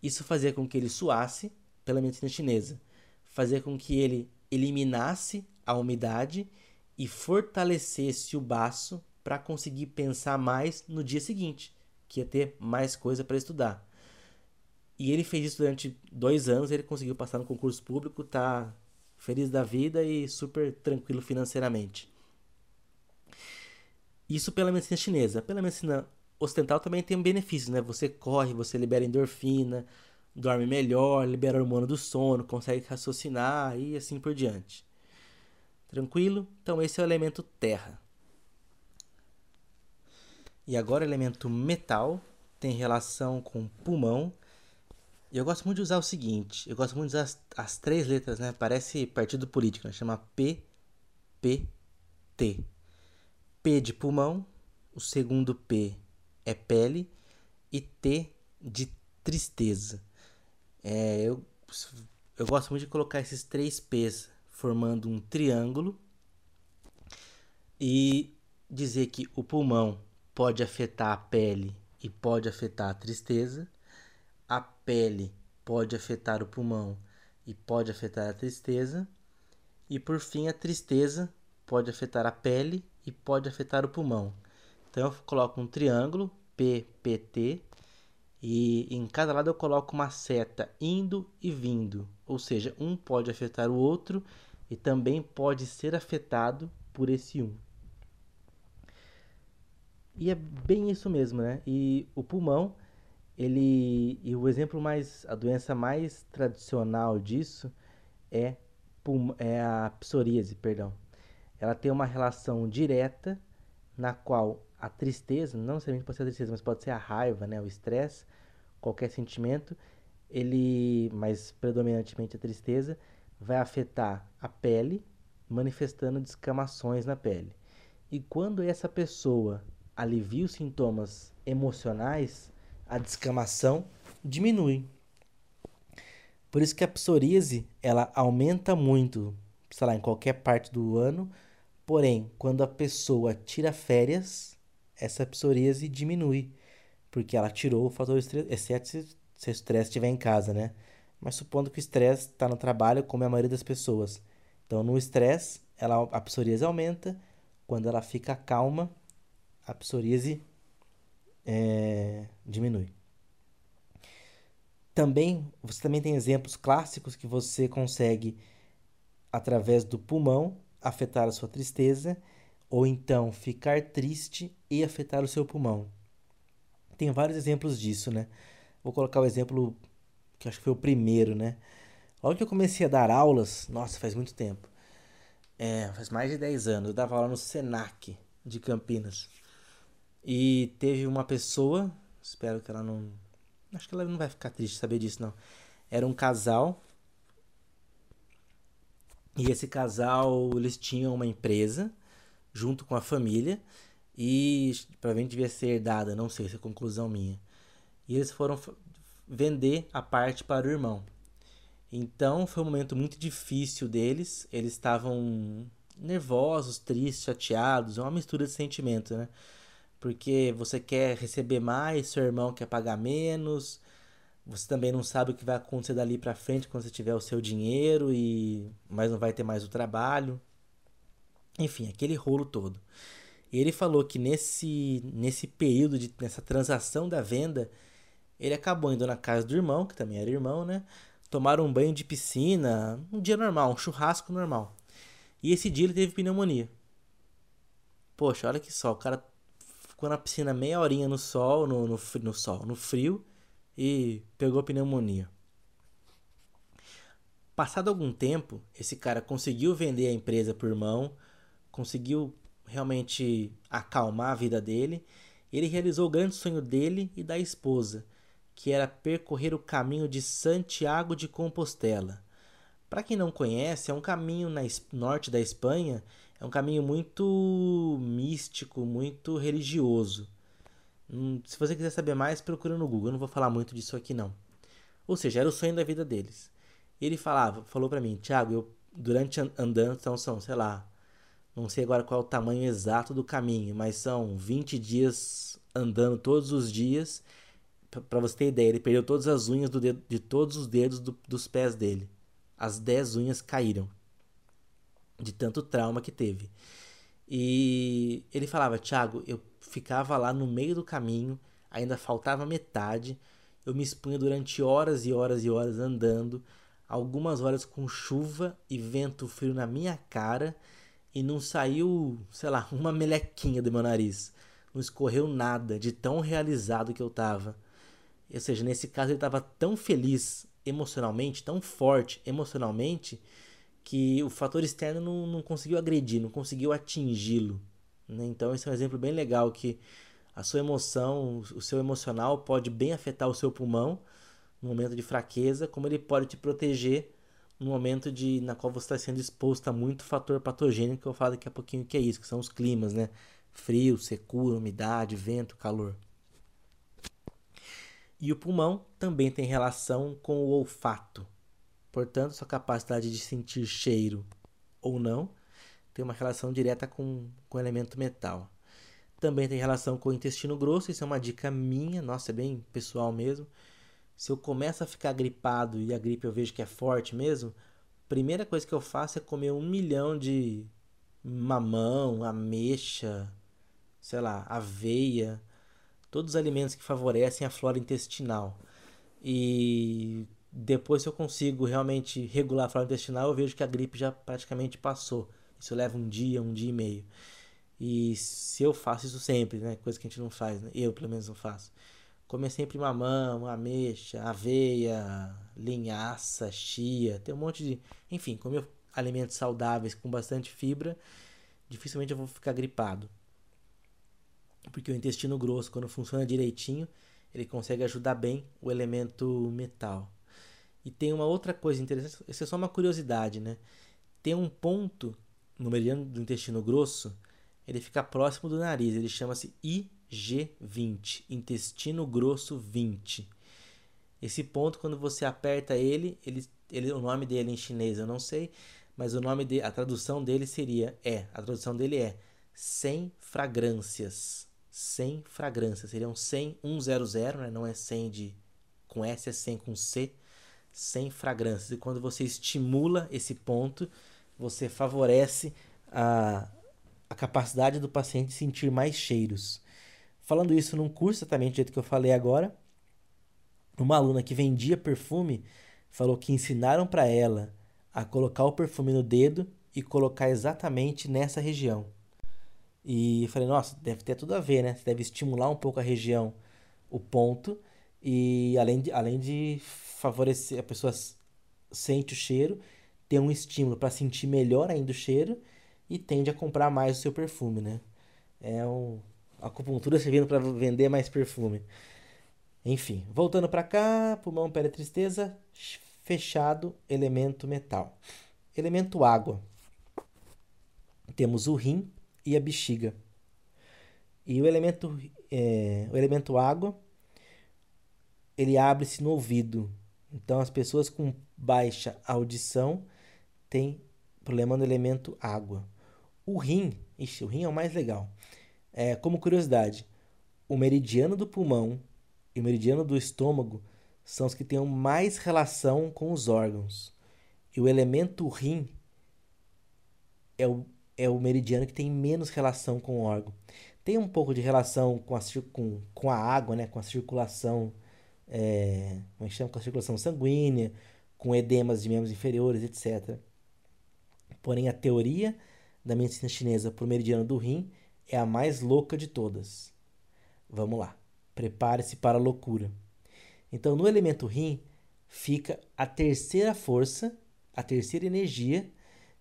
Isso fazia com que ele suasse pela medicina chinesa. Fazia com que ele eliminasse a umidade e fortalecesse o baço para conseguir pensar mais no dia seguinte, que ia ter mais coisa para estudar. E ele fez isso durante dois anos, ele conseguiu passar no concurso público, tá feliz da vida e super tranquilo financeiramente. Isso pela medicina chinesa. Pela medicina ocidental também tem um benefício, né? Você corre, você libera endorfina, dorme melhor, libera hormônio do sono, consegue raciocinar e assim por diante. Tranquilo? Então esse é o elemento terra. E agora o elemento metal tem relação com pulmão. E eu gosto muito de usar o seguinte, eu gosto muito de usar as, as três letras, né? Parece partido político, né? chama P, P, T. P de pulmão, o segundo P é pele e T de tristeza. É, eu, eu gosto muito de colocar esses três P's formando um triângulo e dizer que o pulmão pode afetar a pele e pode afetar a tristeza, a pele pode afetar o pulmão e pode afetar a tristeza, e por fim a tristeza pode afetar a pele e pode afetar o pulmão. Então eu coloco um triângulo PPT e em cada lado eu coloco uma seta indo e vindo, ou seja, um pode afetar o outro e também pode ser afetado por esse um. E é bem isso mesmo, né? E o pulmão, ele e o exemplo mais a doença mais tradicional disso é é a psoríase, perdão. Ela tem uma relação direta na qual a tristeza, não necessariamente pode ser a tristeza, mas pode ser a raiva, né, o estresse, qualquer sentimento, ele, mas predominantemente a tristeza, vai afetar a pele, manifestando descamações na pele. E quando essa pessoa alivia os sintomas emocionais, a descamação diminui. Por isso que a psoríase, ela aumenta muito, sei lá, em qualquer parte do ano, porém, quando a pessoa tira férias, essa psoríase diminui, porque ela tirou o fator estresse, exceto se, se o estresse estiver em casa, né? mas supondo que o estresse está no trabalho, como é a maioria das pessoas. Então, no estresse, ela, a psoríase aumenta. Quando ela fica calma, a psoríase é, diminui. Também, você também tem exemplos clássicos que você consegue, através do pulmão, afetar a sua tristeza, ou então ficar triste e afetar o seu pulmão. Tem vários exemplos disso, né? Vou colocar o exemplo que acho que foi o primeiro, né? Logo que eu comecei a dar aulas, nossa, faz muito tempo. É, faz mais de 10 anos. Eu dava aula no Senac de Campinas. E teve uma pessoa, espero que ela não. Acho que ela não vai ficar triste saber disso, não. Era um casal. E esse casal, eles tinham uma empresa junto com a família. E provavelmente devia ser herdada, não sei se é conclusão minha. E eles foram vender a parte para o irmão. Então foi um momento muito difícil deles. Eles estavam nervosos, tristes, chateados. É uma mistura de sentimento, né? Porque você quer receber mais, seu irmão quer pagar menos. Você também não sabe o que vai acontecer dali para frente quando você tiver o seu dinheiro e mas não vai ter mais o trabalho. Enfim, aquele rolo todo. Ele falou que nesse nesse período de nessa transação da venda, ele acabou indo na casa do irmão, que também era irmão, né? Tomaram um banho de piscina, um dia normal, um churrasco normal. E esse dia ele teve pneumonia. Poxa, olha que só, o cara ficou na piscina meia horinha no sol, no, no, no sol, no frio, e pegou pneumonia. Passado algum tempo, esse cara conseguiu vender a empresa por irmão, conseguiu realmente acalmar a vida dele. Ele realizou o grande sonho dele e da esposa, que era percorrer o caminho de Santiago de Compostela. Para quem não conhece, é um caminho na norte da Espanha, é um caminho muito místico, muito religioso. Hum, se você quiser saber mais, procura no Google, eu não vou falar muito disso aqui não. Ou seja, era o sonho da vida deles. Ele falava, falou para mim, Tiago, eu durante andando, então são, sei lá, não sei agora qual é o tamanho exato do caminho, mas são 20 dias andando todos os dias para você ter ideia, ele perdeu todas as unhas do dedo, de todos os dedos do, dos pés dele. As 10 unhas caíram. De tanto trauma que teve. E ele falava: Thiago, eu ficava lá no meio do caminho, ainda faltava metade. Eu me expunha durante horas e horas e horas andando, algumas horas com chuva e vento frio na minha cara, e não saiu, sei lá, uma melequinha do meu nariz. Não escorreu nada de tão realizado que eu tava. Ou seja, nesse caso ele estava tão feliz emocionalmente, tão forte emocionalmente, que o fator externo não, não conseguiu agredir, não conseguiu atingi-lo. Né? Então, esse é um exemplo bem legal que a sua emoção, o seu emocional pode bem afetar o seu pulmão no momento de fraqueza, como ele pode te proteger no momento de na qual você está sendo exposto a muito fator patogênico, que eu falo daqui a pouquinho que é isso, que são os climas, né? Frio, secura, umidade, vento, calor. E o pulmão também tem relação com o olfato. Portanto, sua capacidade de sentir cheiro ou não tem uma relação direta com, com o elemento metal. Também tem relação com o intestino grosso, isso é uma dica minha, nossa, é bem pessoal mesmo. Se eu começo a ficar gripado e a gripe eu vejo que é forte mesmo, primeira coisa que eu faço é comer um milhão de mamão, ameixa, sei lá, aveia, todos os alimentos que favorecem a flora intestinal. E depois, se eu consigo realmente regular a flora intestinal, eu vejo que a gripe já praticamente passou. Isso leva um dia, um dia e meio. E se eu faço isso sempre, né? Coisa que a gente não faz, né? Eu, pelo menos, não faço. Comer sempre mamão, ameixa, aveia, linhaça, chia, tem um monte de. Enfim, comer alimentos saudáveis com bastante fibra, dificilmente eu vou ficar gripado. Porque o intestino grosso, quando funciona direitinho, ele consegue ajudar bem o elemento metal. E tem uma outra coisa interessante, isso é só uma curiosidade, né? Tem um ponto no meridiano do intestino grosso, ele fica próximo do nariz, ele chama-se IG20, intestino grosso 20. Esse ponto, quando você aperta ele, ele, ele, o nome dele em chinês eu não sei, mas o nome de, a tradução dele seria é, a tradução dele é sem fragrâncias sem fragrância. Seriam 100, 100, né? não é 100 de, com S, é 100 com C, sem fragrâncias. E quando você estimula esse ponto, você favorece a, a capacidade do paciente sentir mais cheiros. Falando isso num curso, exatamente do jeito que eu falei agora, uma aluna que vendia perfume falou que ensinaram para ela a colocar o perfume no dedo e colocar exatamente nessa região. E falei, nossa, deve ter tudo a ver, né? Você deve estimular um pouco a região, o ponto, e além de, além de favorecer, a pessoa sente o cheiro, tem um estímulo para sentir melhor ainda o cheiro e tende a comprar mais o seu perfume, né? É um acupuntura servindo para vender mais perfume. Enfim, voltando para cá, pulmão, pele, tristeza, fechado, elemento metal. Elemento água. Temos o rim e a bexiga. E o elemento, é, o elemento água, ele abre-se no ouvido. Então, as pessoas com baixa audição têm problema no elemento água. O rim, ixi, o rim é o mais legal. É, como curiosidade, o meridiano do pulmão e o meridiano do estômago são os que têm mais relação com os órgãos. E o elemento rim é o, é o meridiano que tem menos relação com o órgão. Tem um pouco de relação com a, com, com a água, né? com a circulação, é, como é que chama? Com a circulação sanguínea, com edemas de membros inferiores, etc. Porém, a teoria da medicina chinesa para o meridiano do rim é a mais louca de todas. Vamos lá. Prepare-se para a loucura. Então, no elemento rim fica a terceira força, a terceira energia,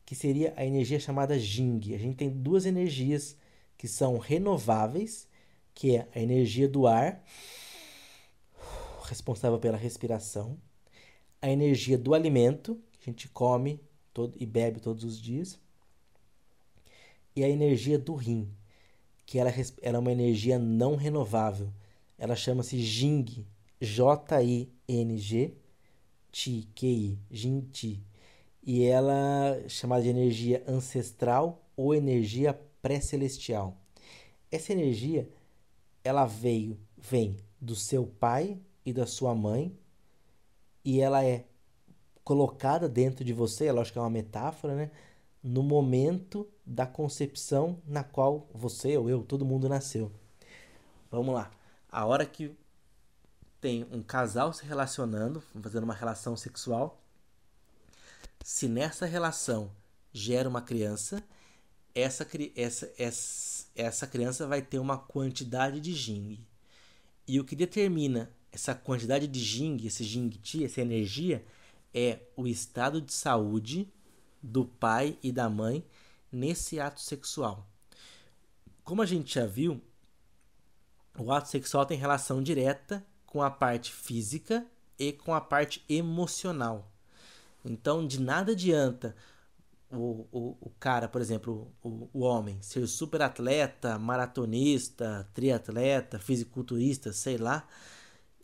que seria a energia chamada Jing. A gente tem duas energias que são renováveis, que é a energia do ar, responsável pela respiração, a energia do alimento, que a gente come todo, e bebe todos os dias, e a energia do rim, que ela, ela é uma energia não renovável. Ela chama-se Jing, J-I-N-G, Ti, Q-I, Jing-Ti. E ela é chamada de energia ancestral ou energia pré-celestial. Essa energia, ela veio, vem do seu pai e da sua mãe, e ela é colocada dentro de você, é lógico que é uma metáfora, né? No momento da concepção na qual você ou eu, todo mundo nasceu. Vamos lá. A hora que tem um casal se relacionando, fazendo uma relação sexual, se nessa relação gera uma criança, essa, essa, essa, essa criança vai ter uma quantidade de Jing. E o que determina essa quantidade de Jing, esse Jing Ti, essa energia, é o estado de saúde do pai e da mãe nesse ato sexual. Como a gente já viu, o ato sexual tem relação direta com a parte física e com a parte emocional. Então, de nada adianta o, o, o cara, por exemplo, o, o homem, ser super atleta, maratonista, triatleta, fisiculturista, sei lá,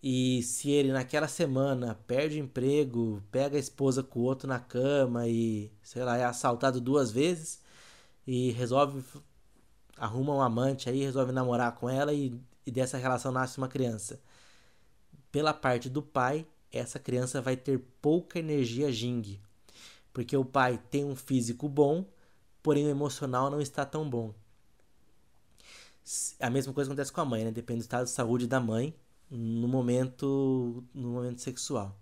e se ele naquela semana perde o emprego, pega a esposa com o outro na cama e, sei lá, é assaltado duas vezes e resolve arruma um amante aí, resolve namorar com ela e, e dessa relação nasce uma criança. Pela parte do pai, essa criança vai ter pouca energia Jing, porque o pai tem um físico bom, porém o emocional não está tão bom. A mesma coisa acontece com a mãe, né? Depende do estado de saúde da mãe no momento no momento sexual.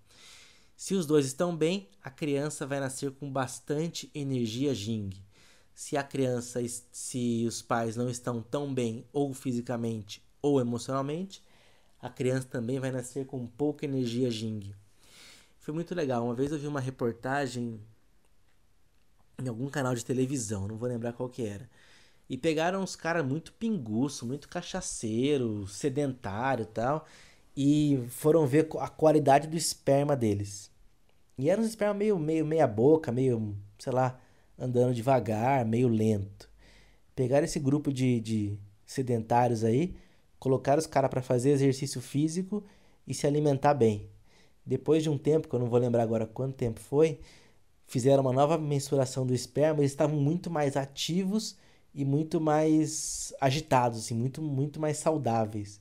Se os dois estão bem, a criança vai nascer com bastante energia Jing. Se a criança, se os pais não estão tão bem ou fisicamente ou emocionalmente, a criança também vai nascer com pouca energia Jing. Foi muito legal. Uma vez eu vi uma reportagem em algum canal de televisão, não vou lembrar qual que era. E pegaram uns caras muito pinguço, muito cachaceiro, sedentário e tal. E foram ver a qualidade do esperma deles. E era um esperma meio, meio meia boca, meio, sei lá, andando devagar, meio lento. Pegaram esse grupo de, de sedentários aí, colocaram os caras para fazer exercício físico e se alimentar bem. Depois de um tempo, que eu não vou lembrar agora quanto tempo foi, fizeram uma nova mensuração do esperma, eles estavam muito mais ativos e muito mais agitados, assim, muito, muito mais saudáveis.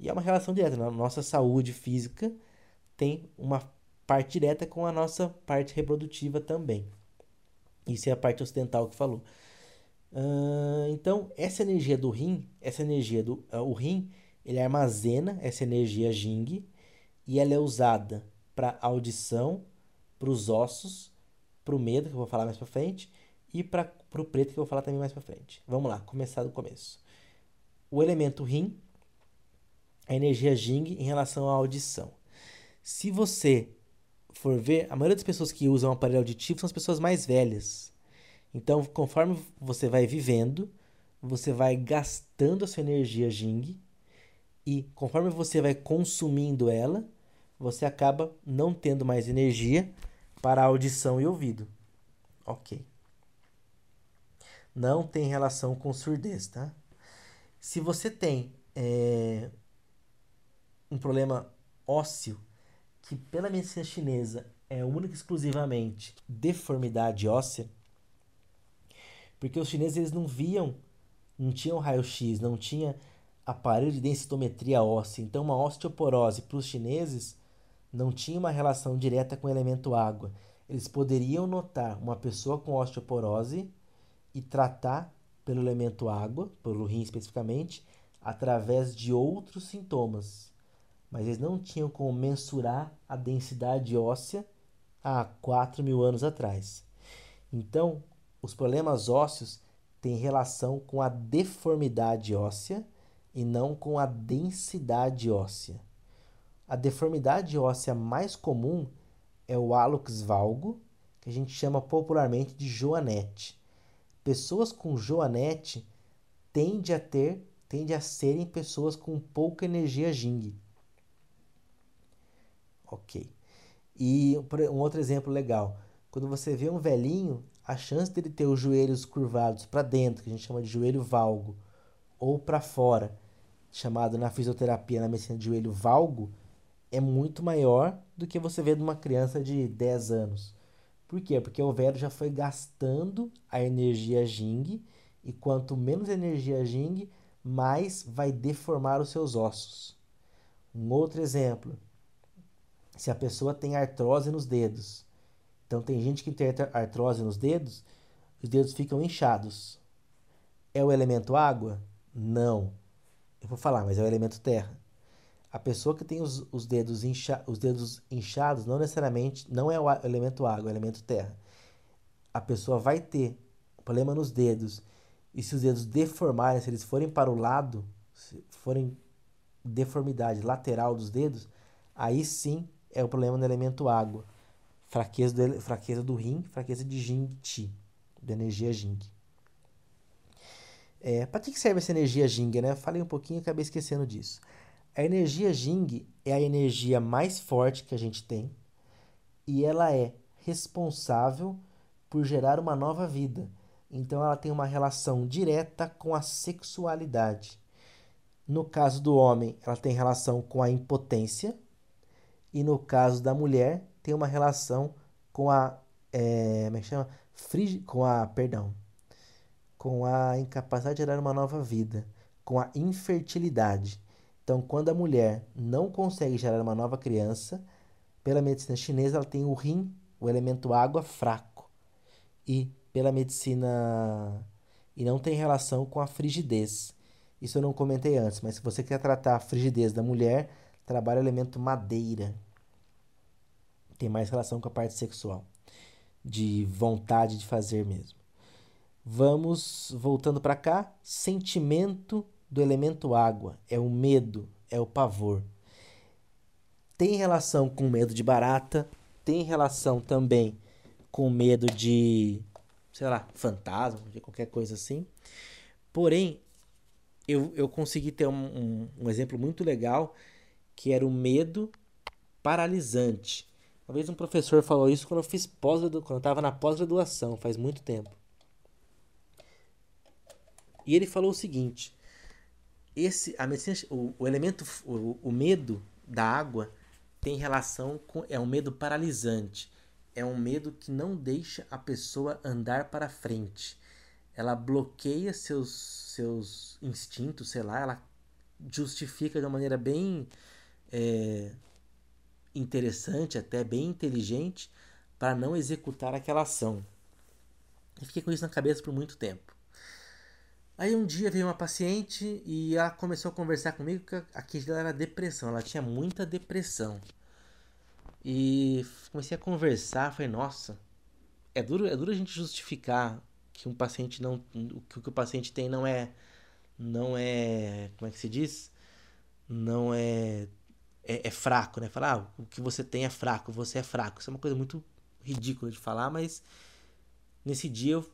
E é uma relação direta. Né? Nossa saúde física tem uma parte direta com a nossa parte reprodutiva também. Isso é a parte ocidental que falou. Uh, então, essa energia do rim, essa energia do uh, o rim, ele armazena essa energia Jing e ela é usada para audição, para os ossos, para o medo, que eu vou falar mais para frente, e para o preto, que eu vou falar também mais para frente. Vamos lá, começar do começo. O elemento rim, a energia Jing em relação à audição. Se você for ver, a maioria das pessoas que usam aparelho auditivo são as pessoas mais velhas. Então, conforme você vai vivendo, você vai gastando a sua energia Jing e conforme você vai consumindo ela, você acaba não tendo mais energia para audição e ouvido. Ok. Não tem relação com surdez, tá? Se você tem é, um problema ósseo, que pela medicina chinesa é única e exclusivamente deformidade óssea, porque os chineses eles não viam, não tinham raio-x, não tinha aparelho de densitometria óssea. Então, uma osteoporose para os chineses não tinha uma relação direta com o elemento água. Eles poderiam notar uma pessoa com osteoporose e tratar pelo elemento água, pelo rim especificamente, através de outros sintomas. Mas eles não tinham como mensurar a densidade óssea há 4 mil anos atrás. Então, os problemas ósseos têm relação com a deformidade óssea e não com a densidade óssea. A deformidade óssea mais comum é o hálux valgo, que a gente chama popularmente de joanete. Pessoas com joanete tendem a ter, tendem a serem pessoas com pouca energia Jing. Ok. E um outro exemplo legal. Quando você vê um velhinho a chance dele ter os joelhos curvados para dentro, que a gente chama de joelho valgo, ou para fora, chamado na fisioterapia, na medicina de joelho valgo, é muito maior do que você vê de uma criança de 10 anos. Por quê? Porque o velho já foi gastando a energia Jing, e quanto menos energia Jing, mais vai deformar os seus ossos. Um outro exemplo: se a pessoa tem artrose nos dedos, então tem gente que tem artrose nos dedos, os dedos ficam inchados. É o elemento água? Não. Eu vou falar, mas é o elemento terra. A pessoa que tem os, os, dedos, incha, os dedos inchados não necessariamente não é o elemento água, é o elemento terra. A pessoa vai ter problema nos dedos. E se os dedos deformarem, se eles forem para o lado, se forem deformidade lateral dos dedos, aí sim é o problema no elemento água fraqueza do, fraqueza do rim, fraqueza de Jing Ti, da energia Jing. É, para que serve essa energia Jing? Né? falei um pouquinho e acabei esquecendo disso. A energia Jing é a energia mais forte que a gente tem e ela é responsável por gerar uma nova vida. Então ela tem uma relação direta com a sexualidade. No caso do homem, ela tem relação com a impotência e no caso da mulher, tem uma relação com a é, como é que chama? Frigi, com a, perdão, com a incapacidade de gerar uma nova vida, com a infertilidade. Então, quando a mulher não consegue gerar uma nova criança, pela medicina chinesa ela tem o rim, o elemento água fraco. E pela medicina e não tem relação com a frigidez. Isso eu não comentei antes, mas se você quer tratar a frigidez da mulher, trabalha o elemento madeira, tem mais relação com a parte sexual, de vontade de fazer mesmo. Vamos voltando para cá. Sentimento do elemento água é o medo, é o pavor. Tem relação com medo de barata, tem relação também com medo de, sei lá, fantasma, de qualquer coisa assim. Porém, eu, eu consegui ter um, um, um exemplo muito legal que era o medo paralisante. Uma vez um professor falou isso quando eu fiz pós quando eu estava na pós-graduação, faz muito tempo. E ele falou o seguinte: esse a medicina, o, o elemento o, o medo da água tem relação com é um medo paralisante. É um medo que não deixa a pessoa andar para frente. Ela bloqueia seus seus instintos, sei lá, ela justifica de uma maneira bem é, interessante, até bem inteligente, para não executar aquela ação. E fiquei com isso na cabeça por muito tempo. Aí um dia veio uma paciente e ela começou a conversar comigo que a dela era depressão, ela tinha muita depressão. E comecei a conversar, falei, nossa, é duro, é duro a gente justificar que um paciente não. que o que o paciente tem não é. não é. como é que se diz? Não é. é, é fraco, né? Falar, ah, o que você tem é fraco, você é fraco. Isso é uma coisa muito ridícula de falar, mas nesse dia eu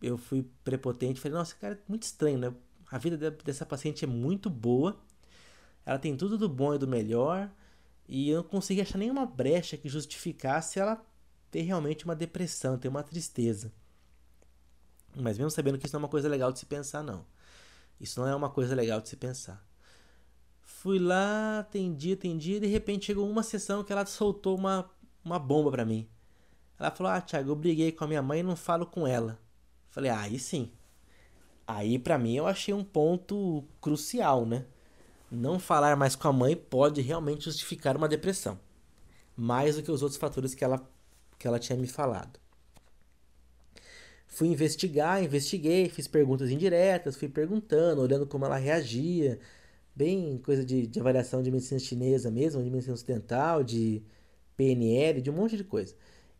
eu fui prepotente. Falei, nossa, cara, é muito estranho, né? A vida dessa paciente é muito boa. Ela tem tudo do bom e do melhor. E eu não consegui achar nenhuma brecha que justificasse ela ter realmente uma depressão, ter uma tristeza. Mas mesmo sabendo que isso não é uma coisa legal de se pensar, não. Isso não é uma coisa legal de se pensar. Fui lá, atendi, atendi, e de repente chegou uma sessão que ela soltou uma, uma bomba para mim. Ela falou: Ah, Thiago, eu briguei com a minha mãe e não falo com ela. Falei, ah, aí sim. Aí para mim eu achei um ponto crucial, né? Não falar mais com a mãe pode realmente justificar uma depressão. Mais do que os outros fatores que ela, que ela tinha me falado. Fui investigar, investiguei, fiz perguntas indiretas, fui perguntando, olhando como ela reagia. Bem coisa de, de avaliação de medicina chinesa mesmo, de medicina ocidental, de PNL, de um monte de coisa.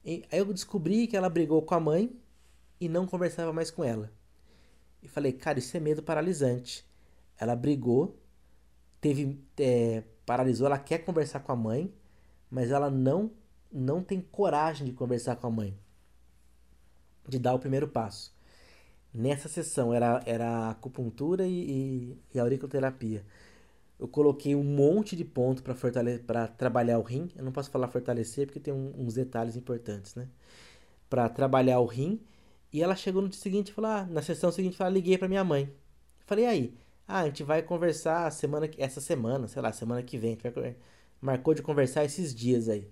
E, aí eu descobri que ela brigou com a mãe e não conversava mais com ela. E falei, cara, isso é medo paralisante. Ela brigou, teve é, paralisou, ela quer conversar com a mãe, mas ela não não tem coragem de conversar com a mãe, de dar o primeiro passo. Nessa sessão era, era acupuntura e, e, e auriculoterapia. Eu coloquei um monte de ponto para trabalhar o rim. Eu não posso falar fortalecer porque tem um, uns detalhes importantes, né? Para trabalhar o rim e ela chegou no dia seguinte e falou: ah, na sessão seguinte, falou, liguei para minha mãe. Falei, aí? Ah, a gente vai conversar semana, essa semana, sei lá, semana que vem. Vai, marcou de conversar esses dias aí.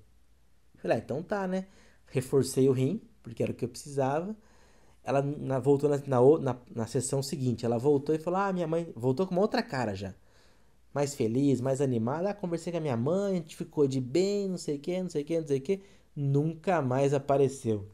Falei, ah, então tá, né? Reforcei o rim, porque era o que eu precisava. Ela na, voltou na, na, na, na sessão seguinte. Ela voltou e falou: Ah, minha mãe. Voltou com uma outra cara já. Mais feliz, mais animada. Ah, conversei com a minha mãe, a gente ficou de bem, não sei o que, não sei o que, não sei o que. Nunca mais apareceu.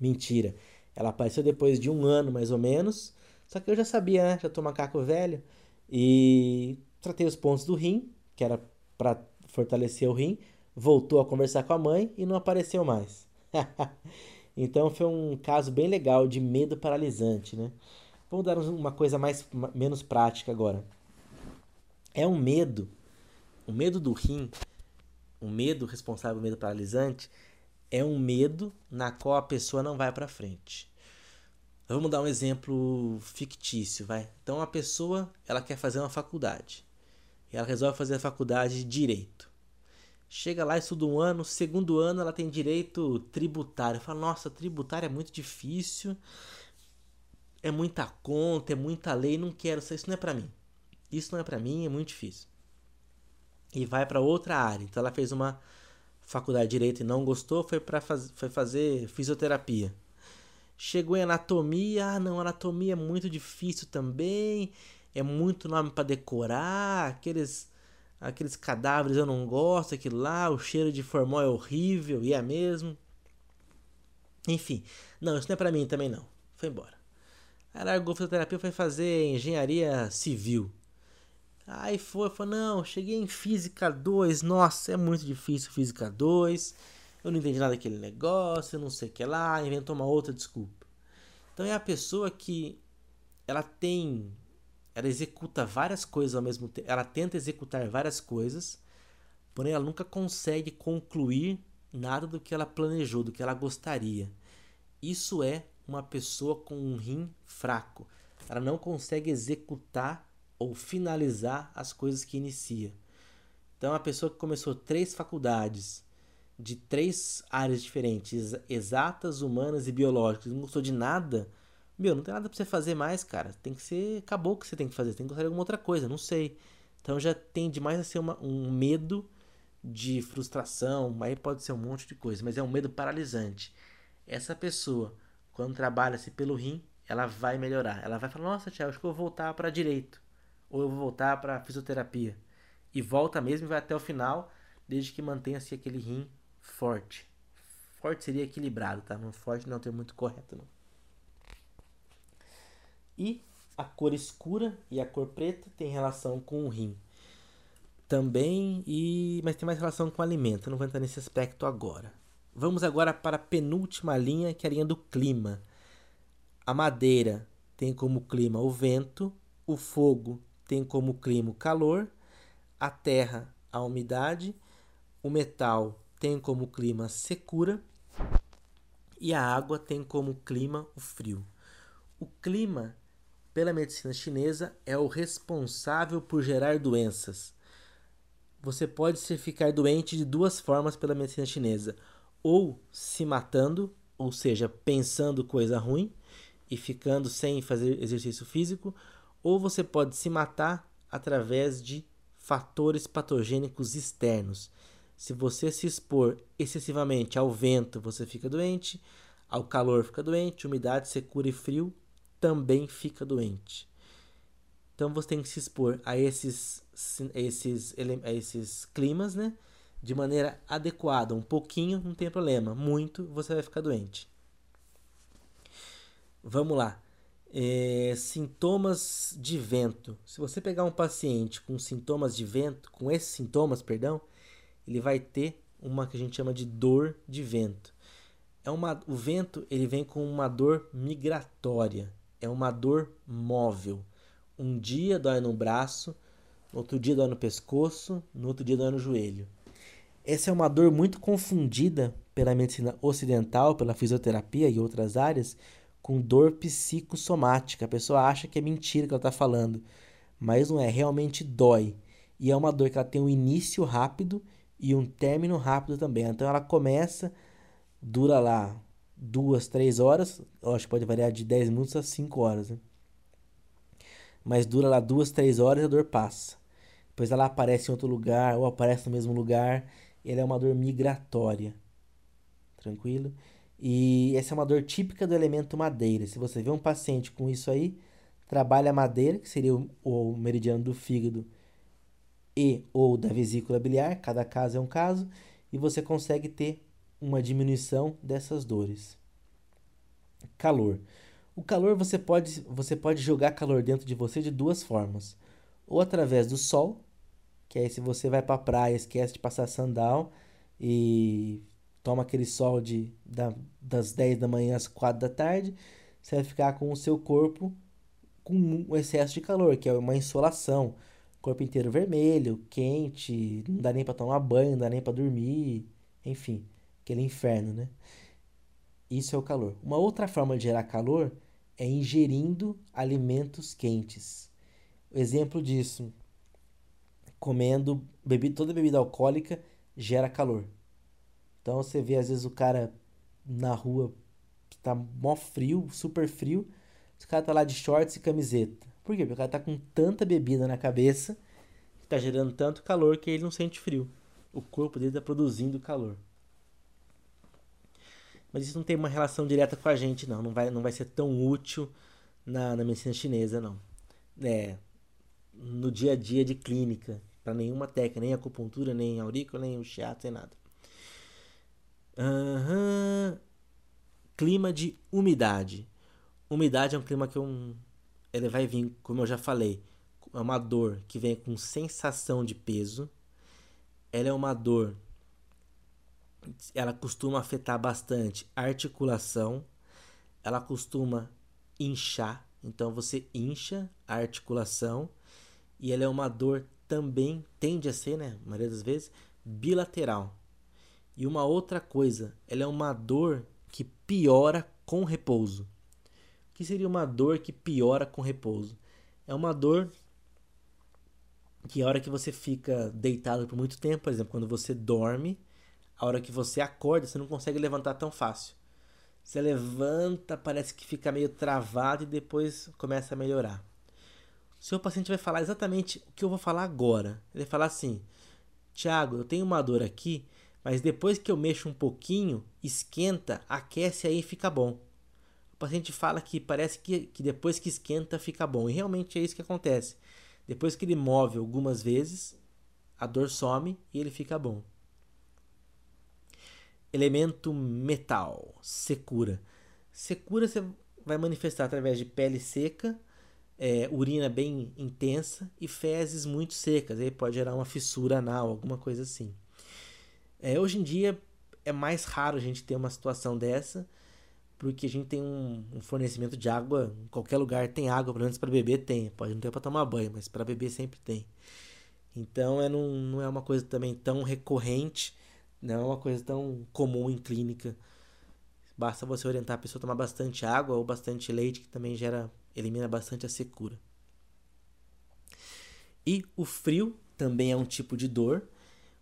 Mentira. Ela apareceu depois de um ano, mais ou menos. Só que eu já sabia, né? Já tô macaco velho. E tratei os pontos do rim, que era para fortalecer o rim. Voltou a conversar com a mãe e não apareceu mais. então foi um caso bem legal de medo paralisante, né? Vamos dar uma coisa mais menos prática agora. É um medo, o medo do rim, o medo responsável, o medo paralisante, é um medo na qual a pessoa não vai para frente. Vamos dar um exemplo fictício, vai. Então a pessoa, ela quer fazer uma faculdade. E ela resolve fazer a faculdade de direito. Chega lá, estuda um ano, segundo ano ela tem direito tributário. Fala, nossa, tributário é muito difícil. É muita conta, é muita lei, não quero, isso não é para mim. Isso não é para mim, é muito difícil. E vai para outra área. Então ela fez uma faculdade de direito e não gostou, foi para faz, foi fazer fisioterapia. Chegou em anatomia, ah, não, anatomia é muito difícil também, é muito nome para decorar, aqueles aqueles cadáveres eu não gosto, aquilo lá, o cheiro de formol é horrível, e é mesmo. Enfim, não, isso não é para mim também não. Foi embora. Aí largou fisioterapia, foi fazer engenharia civil. Aí foi, falou, não, cheguei em Física 2, nossa, é muito difícil Física 2, eu não entendi nada daquele negócio, não sei o que lá, inventou uma outra desculpa. Então é a pessoa que ela tem, ela executa várias coisas ao mesmo tempo, ela tenta executar várias coisas, porém ela nunca consegue concluir nada do que ela planejou, do que ela gostaria. Isso é uma pessoa com um rim fraco. Ela não consegue executar ou finalizar as coisas que inicia. Então, a pessoa que começou três faculdades de três áreas diferentes, exatas, humanas e biológicas, não gostou de nada, meu, não tem nada pra você fazer mais, cara. Tem que ser. Acabou o que você tem que fazer. Tem que gostar de alguma outra coisa, não sei. Então já tende mais a ser uma, um medo de frustração, aí pode ser um monte de coisa, mas é um medo paralisante. Essa pessoa, quando trabalha-se pelo rim, ela vai melhorar. Ela vai falar: Nossa, Tiago, acho que eu vou voltar para direito ou eu vou voltar para fisioterapia. E volta mesmo e vai até o final, desde que mantenha-se aquele rim forte. Forte seria equilibrado, tá? Não forte não tem muito correto, não. E a cor escura e a cor preta tem relação com o rim. Também, e mas tem mais relação com o alimento. Não vou entrar nesse aspecto agora. Vamos agora para a penúltima linha, que é a linha do clima. A madeira tem como clima o vento, o fogo tem como clima o calor, a terra a umidade, o metal tem como clima a secura e a água tem como clima o frio. O clima, pela medicina chinesa, é o responsável por gerar doenças. Você pode se ficar doente de duas formas pela medicina chinesa: ou se matando, ou seja, pensando coisa ruim e ficando sem fazer exercício físico, ou você pode se matar através de fatores patogênicos externos. Se você se expor excessivamente ao vento, você fica doente, ao calor fica doente, umidade, secura e frio também fica doente. Então você tem que se expor a esses, esses, a esses climas, né? De maneira adequada. Um pouquinho não tem problema, muito você vai ficar doente. Vamos lá. É, sintomas de vento. Se você pegar um paciente com sintomas de vento, com esses sintomas, perdão, ele vai ter uma que a gente chama de dor de vento. É uma, o vento ele vem com uma dor migratória, é uma dor móvel. Um dia dói no braço, outro dia dói no pescoço, no outro dia dói no joelho. Essa é uma dor muito confundida pela medicina ocidental, pela fisioterapia e outras áreas, com dor psicossomática. A pessoa acha que é mentira que ela está falando, mas não é, realmente dói. E é uma dor que ela tem um início rápido e um término rápido também. Então ela começa, dura lá duas, três horas, eu acho que pode variar de 10 minutos a 5 horas, né? Mas dura lá duas, três horas e a dor passa. Depois ela aparece em outro lugar ou aparece no mesmo lugar. Ela é uma dor migratória. Tranquilo? E essa é uma dor típica do elemento madeira. Se você vê um paciente com isso aí, trabalha a madeira, que seria o, o meridiano do fígado e ou da vesícula biliar, cada caso é um caso, e você consegue ter uma diminuição dessas dores. Calor. O calor você pode, você pode jogar calor dentro de você de duas formas. Ou através do sol, que aí se você vai para a praia, esquece de passar sandal e toma aquele sol de, da, das 10 da manhã às 4 da tarde, você vai ficar com o seu corpo com um excesso de calor, que é uma insolação corpo inteiro vermelho, quente, não dá nem para tomar banho, não dá nem para dormir, enfim, aquele inferno, né? Isso é o calor. Uma outra forma de gerar calor é ingerindo alimentos quentes. Exemplo disso, comendo bebida, toda bebida alcoólica gera calor. Então você vê às vezes o cara na rua tá mó frio, super frio, o cara tá lá de shorts e camiseta. Por quê? Porque o cara tá com tanta bebida na cabeça que tá gerando tanto calor que ele não sente frio. O corpo dele tá produzindo calor. Mas isso não tem uma relação direta com a gente, não. Não vai, não vai ser tão útil na, na medicina chinesa, não. É, no dia a dia de clínica, para nenhuma técnica, nem acupuntura, nem aurícula, nem o shiatsu, nem nada. Uhum. Clima de umidade. Umidade é um clima que eu ele vai vir, como eu já falei, é uma dor que vem com sensação de peso. Ela é uma dor, ela costuma afetar bastante a articulação. Ela costuma inchar, então você incha a articulação. E ela é uma dor também, tende a ser, né, a maioria das vezes, bilateral. E uma outra coisa, ela é uma dor que piora com repouso que seria uma dor que piora com repouso. É uma dor que a hora que você fica deitado por muito tempo, por exemplo, quando você dorme, a hora que você acorda, você não consegue levantar tão fácil. Você levanta, parece que fica meio travado e depois começa a melhorar. O seu paciente vai falar exatamente o que eu vou falar agora. Ele vai falar assim: Tiago, eu tenho uma dor aqui, mas depois que eu mexo um pouquinho, esquenta, aquece aí fica bom o paciente fala que parece que, que depois que esquenta fica bom. E realmente é isso que acontece. Depois que ele move algumas vezes, a dor some e ele fica bom. Elemento metal, secura. Secura você vai manifestar através de pele seca é, urina bem intensa e fezes muito secas. Aí pode gerar uma fissura anal, alguma coisa assim. É, hoje em dia é mais raro a gente ter uma situação dessa, porque a gente tem um, um fornecimento de água, em qualquer lugar tem água, pelo menos para beber tem. Pode não ter para tomar banho, mas para beber sempre tem. Então é, não, não é uma coisa também tão recorrente, não é uma coisa tão comum em clínica. Basta você orientar a pessoa a tomar bastante água ou bastante leite, que também gera elimina bastante a secura. E o frio também é um tipo de dor.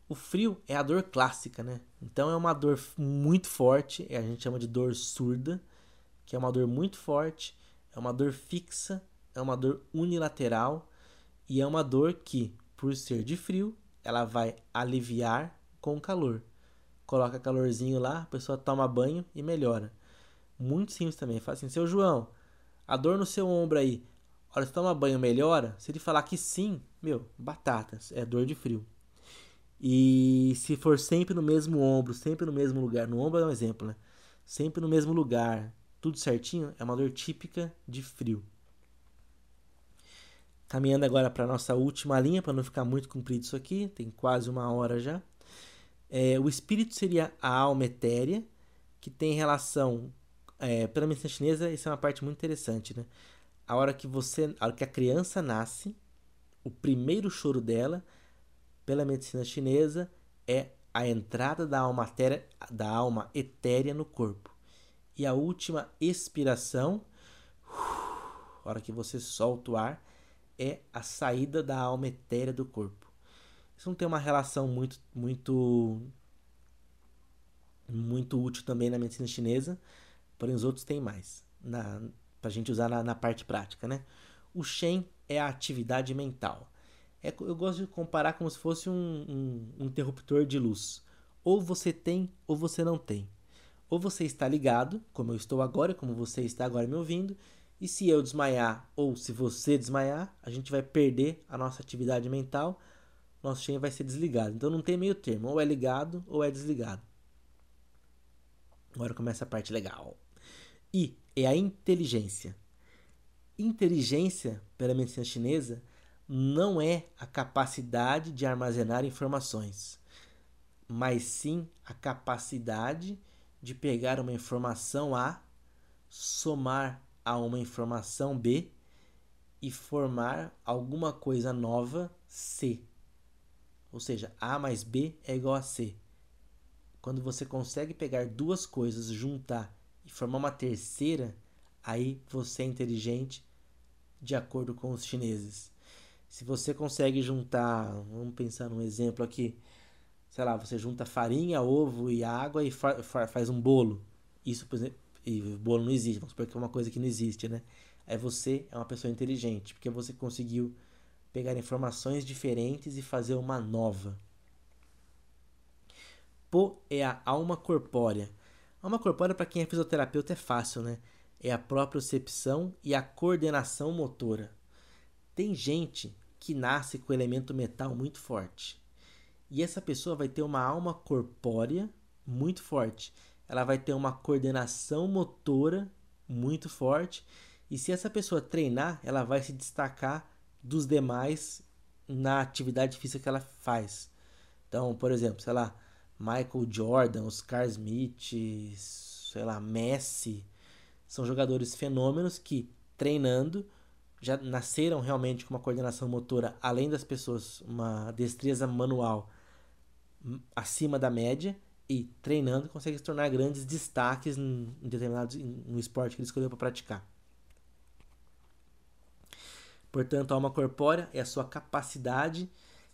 O frio é a dor clássica, né? Então é uma dor muito forte, a gente chama de dor surda, que é uma dor muito forte, é uma dor fixa, é uma dor unilateral e é uma dor que, por ser de frio, ela vai aliviar com calor. Coloca calorzinho lá, a pessoa toma banho e melhora. Muito simples também. Fala assim, seu João, a dor no seu ombro aí, hora você toma banho, melhora? Se ele falar que sim, meu, batatas, é dor de frio. E se for sempre no mesmo ombro, sempre no mesmo lugar, no ombro é um exemplo, né? Sempre no mesmo lugar, tudo certinho, é uma dor típica de frio. Caminhando agora para nossa última linha, para não ficar muito comprido isso aqui, tem quase uma hora já. É, o espírito seria a alma etérea, que tem relação é, pela medicina chinesa, isso é uma parte muito interessante, né? A hora que você, a hora que a criança nasce, o primeiro choro dela, pela medicina chinesa, é a entrada da alma, etérea, da alma etérea no corpo. E a última expiração, a hora que você solta o ar, é a saída da alma etérea do corpo. Isso não tem uma relação muito, muito, muito útil também na medicina chinesa, porém os outros têm mais, na, pra gente usar na, na parte prática, né? O Shen é a atividade mental. É, eu gosto de comparar como se fosse um, um, um interruptor de luz. Ou você tem ou você não tem. Ou você está ligado, como eu estou agora, como você está agora me ouvindo, e se eu desmaiar ou se você desmaiar, a gente vai perder a nossa atividade mental, nosso Shen vai ser desligado. Então não tem meio termo, ou é ligado ou é desligado. Agora começa a parte legal. I é a inteligência. Inteligência, pela medicina chinesa, não é a capacidade de armazenar informações, mas sim a capacidade de pegar uma informação A, somar a uma informação B e formar alguma coisa nova C. Ou seja, A mais B é igual a C. Quando você consegue pegar duas coisas, juntar e formar uma terceira, aí você é inteligente de acordo com os chineses. Se você consegue juntar, vamos pensar num exemplo aqui, sei lá, você junta farinha, ovo e água e fa fa faz um bolo. Isso, por exemplo, e bolo não existe, vamos supor que é uma coisa que não existe, né? Aí você é uma pessoa inteligente, porque você conseguiu pegar informações diferentes e fazer uma nova. Po é a alma corpórea. Alma corpórea, para quem é fisioterapeuta, é fácil, né? É a propriocepção e a coordenação motora. Tem gente que nasce com elemento metal muito forte. E essa pessoa vai ter uma alma corpórea muito forte. Ela vai ter uma coordenação motora muito forte. E se essa pessoa treinar, ela vai se destacar dos demais na atividade física que ela faz. Então, por exemplo, sei lá, Michael Jordan, Oscar Smith, sei lá, Messi, são jogadores fenômenos que treinando já nasceram realmente com uma coordenação motora além das pessoas, uma destreza manual acima da média e treinando conseguem se tornar grandes destaques em determinados no esporte que ele escolheu para praticar. Portanto, a alma corpórea é a sua capacidade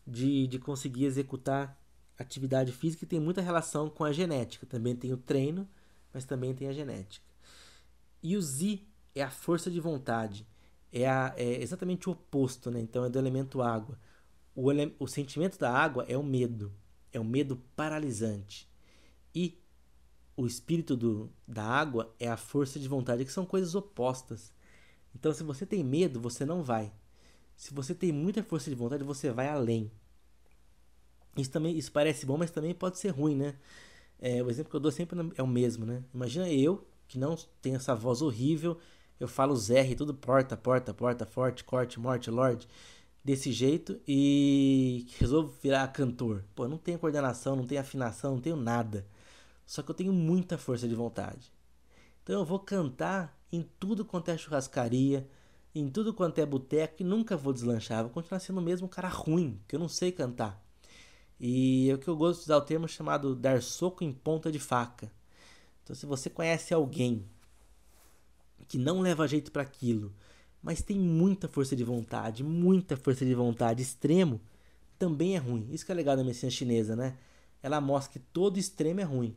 de, de conseguir executar atividade física tem muita relação com a genética. Também tem o treino, mas também tem a genética. E o Z é a força de vontade. É, a, é exatamente o oposto, né? Então é do elemento água. O, ele, o sentimento da água é o medo. É o medo paralisante. E o espírito do, da água é a força de vontade, que são coisas opostas. Então, se você tem medo, você não vai. Se você tem muita força de vontade, você vai além. Isso também isso parece bom, mas também pode ser ruim, né? É, o exemplo que eu dou sempre é o mesmo, né? Imagina eu, que não tenho essa voz horrível, eu falo os R, tudo porta, porta, porta, forte, corte, morte, lorde, desse jeito e resolvo virar cantor. Pô, não tenho coordenação, não tenho afinação, não tenho nada. Só que eu tenho muita força de vontade. Então eu vou cantar em tudo quanto é churrascaria, em tudo quanto é boteco e nunca vou deslanchar. Vou continuar sendo o mesmo cara ruim, que eu não sei cantar. E é o que eu gosto de usar o termo chamado dar soco em ponta de faca. Então, se você conhece alguém que não leva jeito para aquilo, mas tem muita força de vontade, muita força de vontade extremo, também é ruim. Isso que é legal da medicina chinesa, né? Ela mostra que todo extremo é ruim.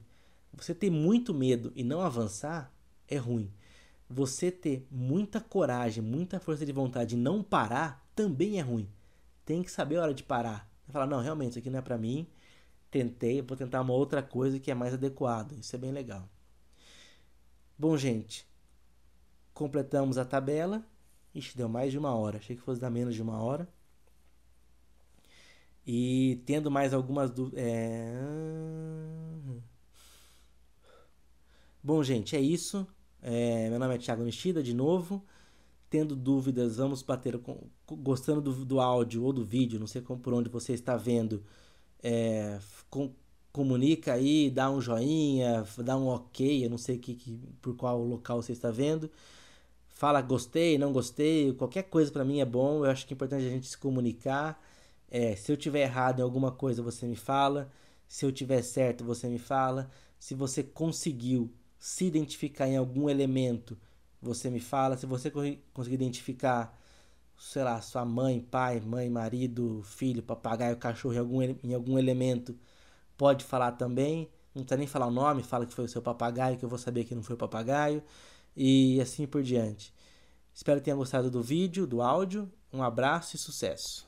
Você ter muito medo e não avançar é ruim. Você ter muita coragem, muita força de vontade e não parar também é ruim. Tem que saber a hora de parar. Falar, não, realmente, isso aqui não é para mim. Tentei, vou tentar uma outra coisa que é mais adequada. Isso é bem legal. Bom, gente, completamos a tabela. Ixi, deu mais de uma hora. Achei que fosse dar menos de uma hora. E tendo mais algumas dúvidas. É... Bom, gente, é isso. É... Meu nome é Thiago Nishida, de novo. Tendo dúvidas, vamos bater. Com... Gostando do, do áudio ou do vídeo, não sei como, por onde você está vendo. É... Com comunica aí, dá um joinha, dá um ok, eu não sei que, que, por qual local você está vendo. Fala gostei, não gostei, qualquer coisa para mim é bom. Eu acho que é importante a gente se comunicar. É, se eu tiver errado em alguma coisa, você me fala. Se eu tiver certo, você me fala. Se você conseguiu se identificar em algum elemento, você me fala. Se você conseguir identificar, sei lá, sua mãe, pai, mãe, marido, filho, papagaio, cachorro em algum, em algum elemento, pode falar também. Não precisa nem falar o nome, fala que foi o seu papagaio, que eu vou saber que não foi o papagaio. E assim por diante. Espero que tenha gostado do vídeo, do áudio. Um abraço e sucesso!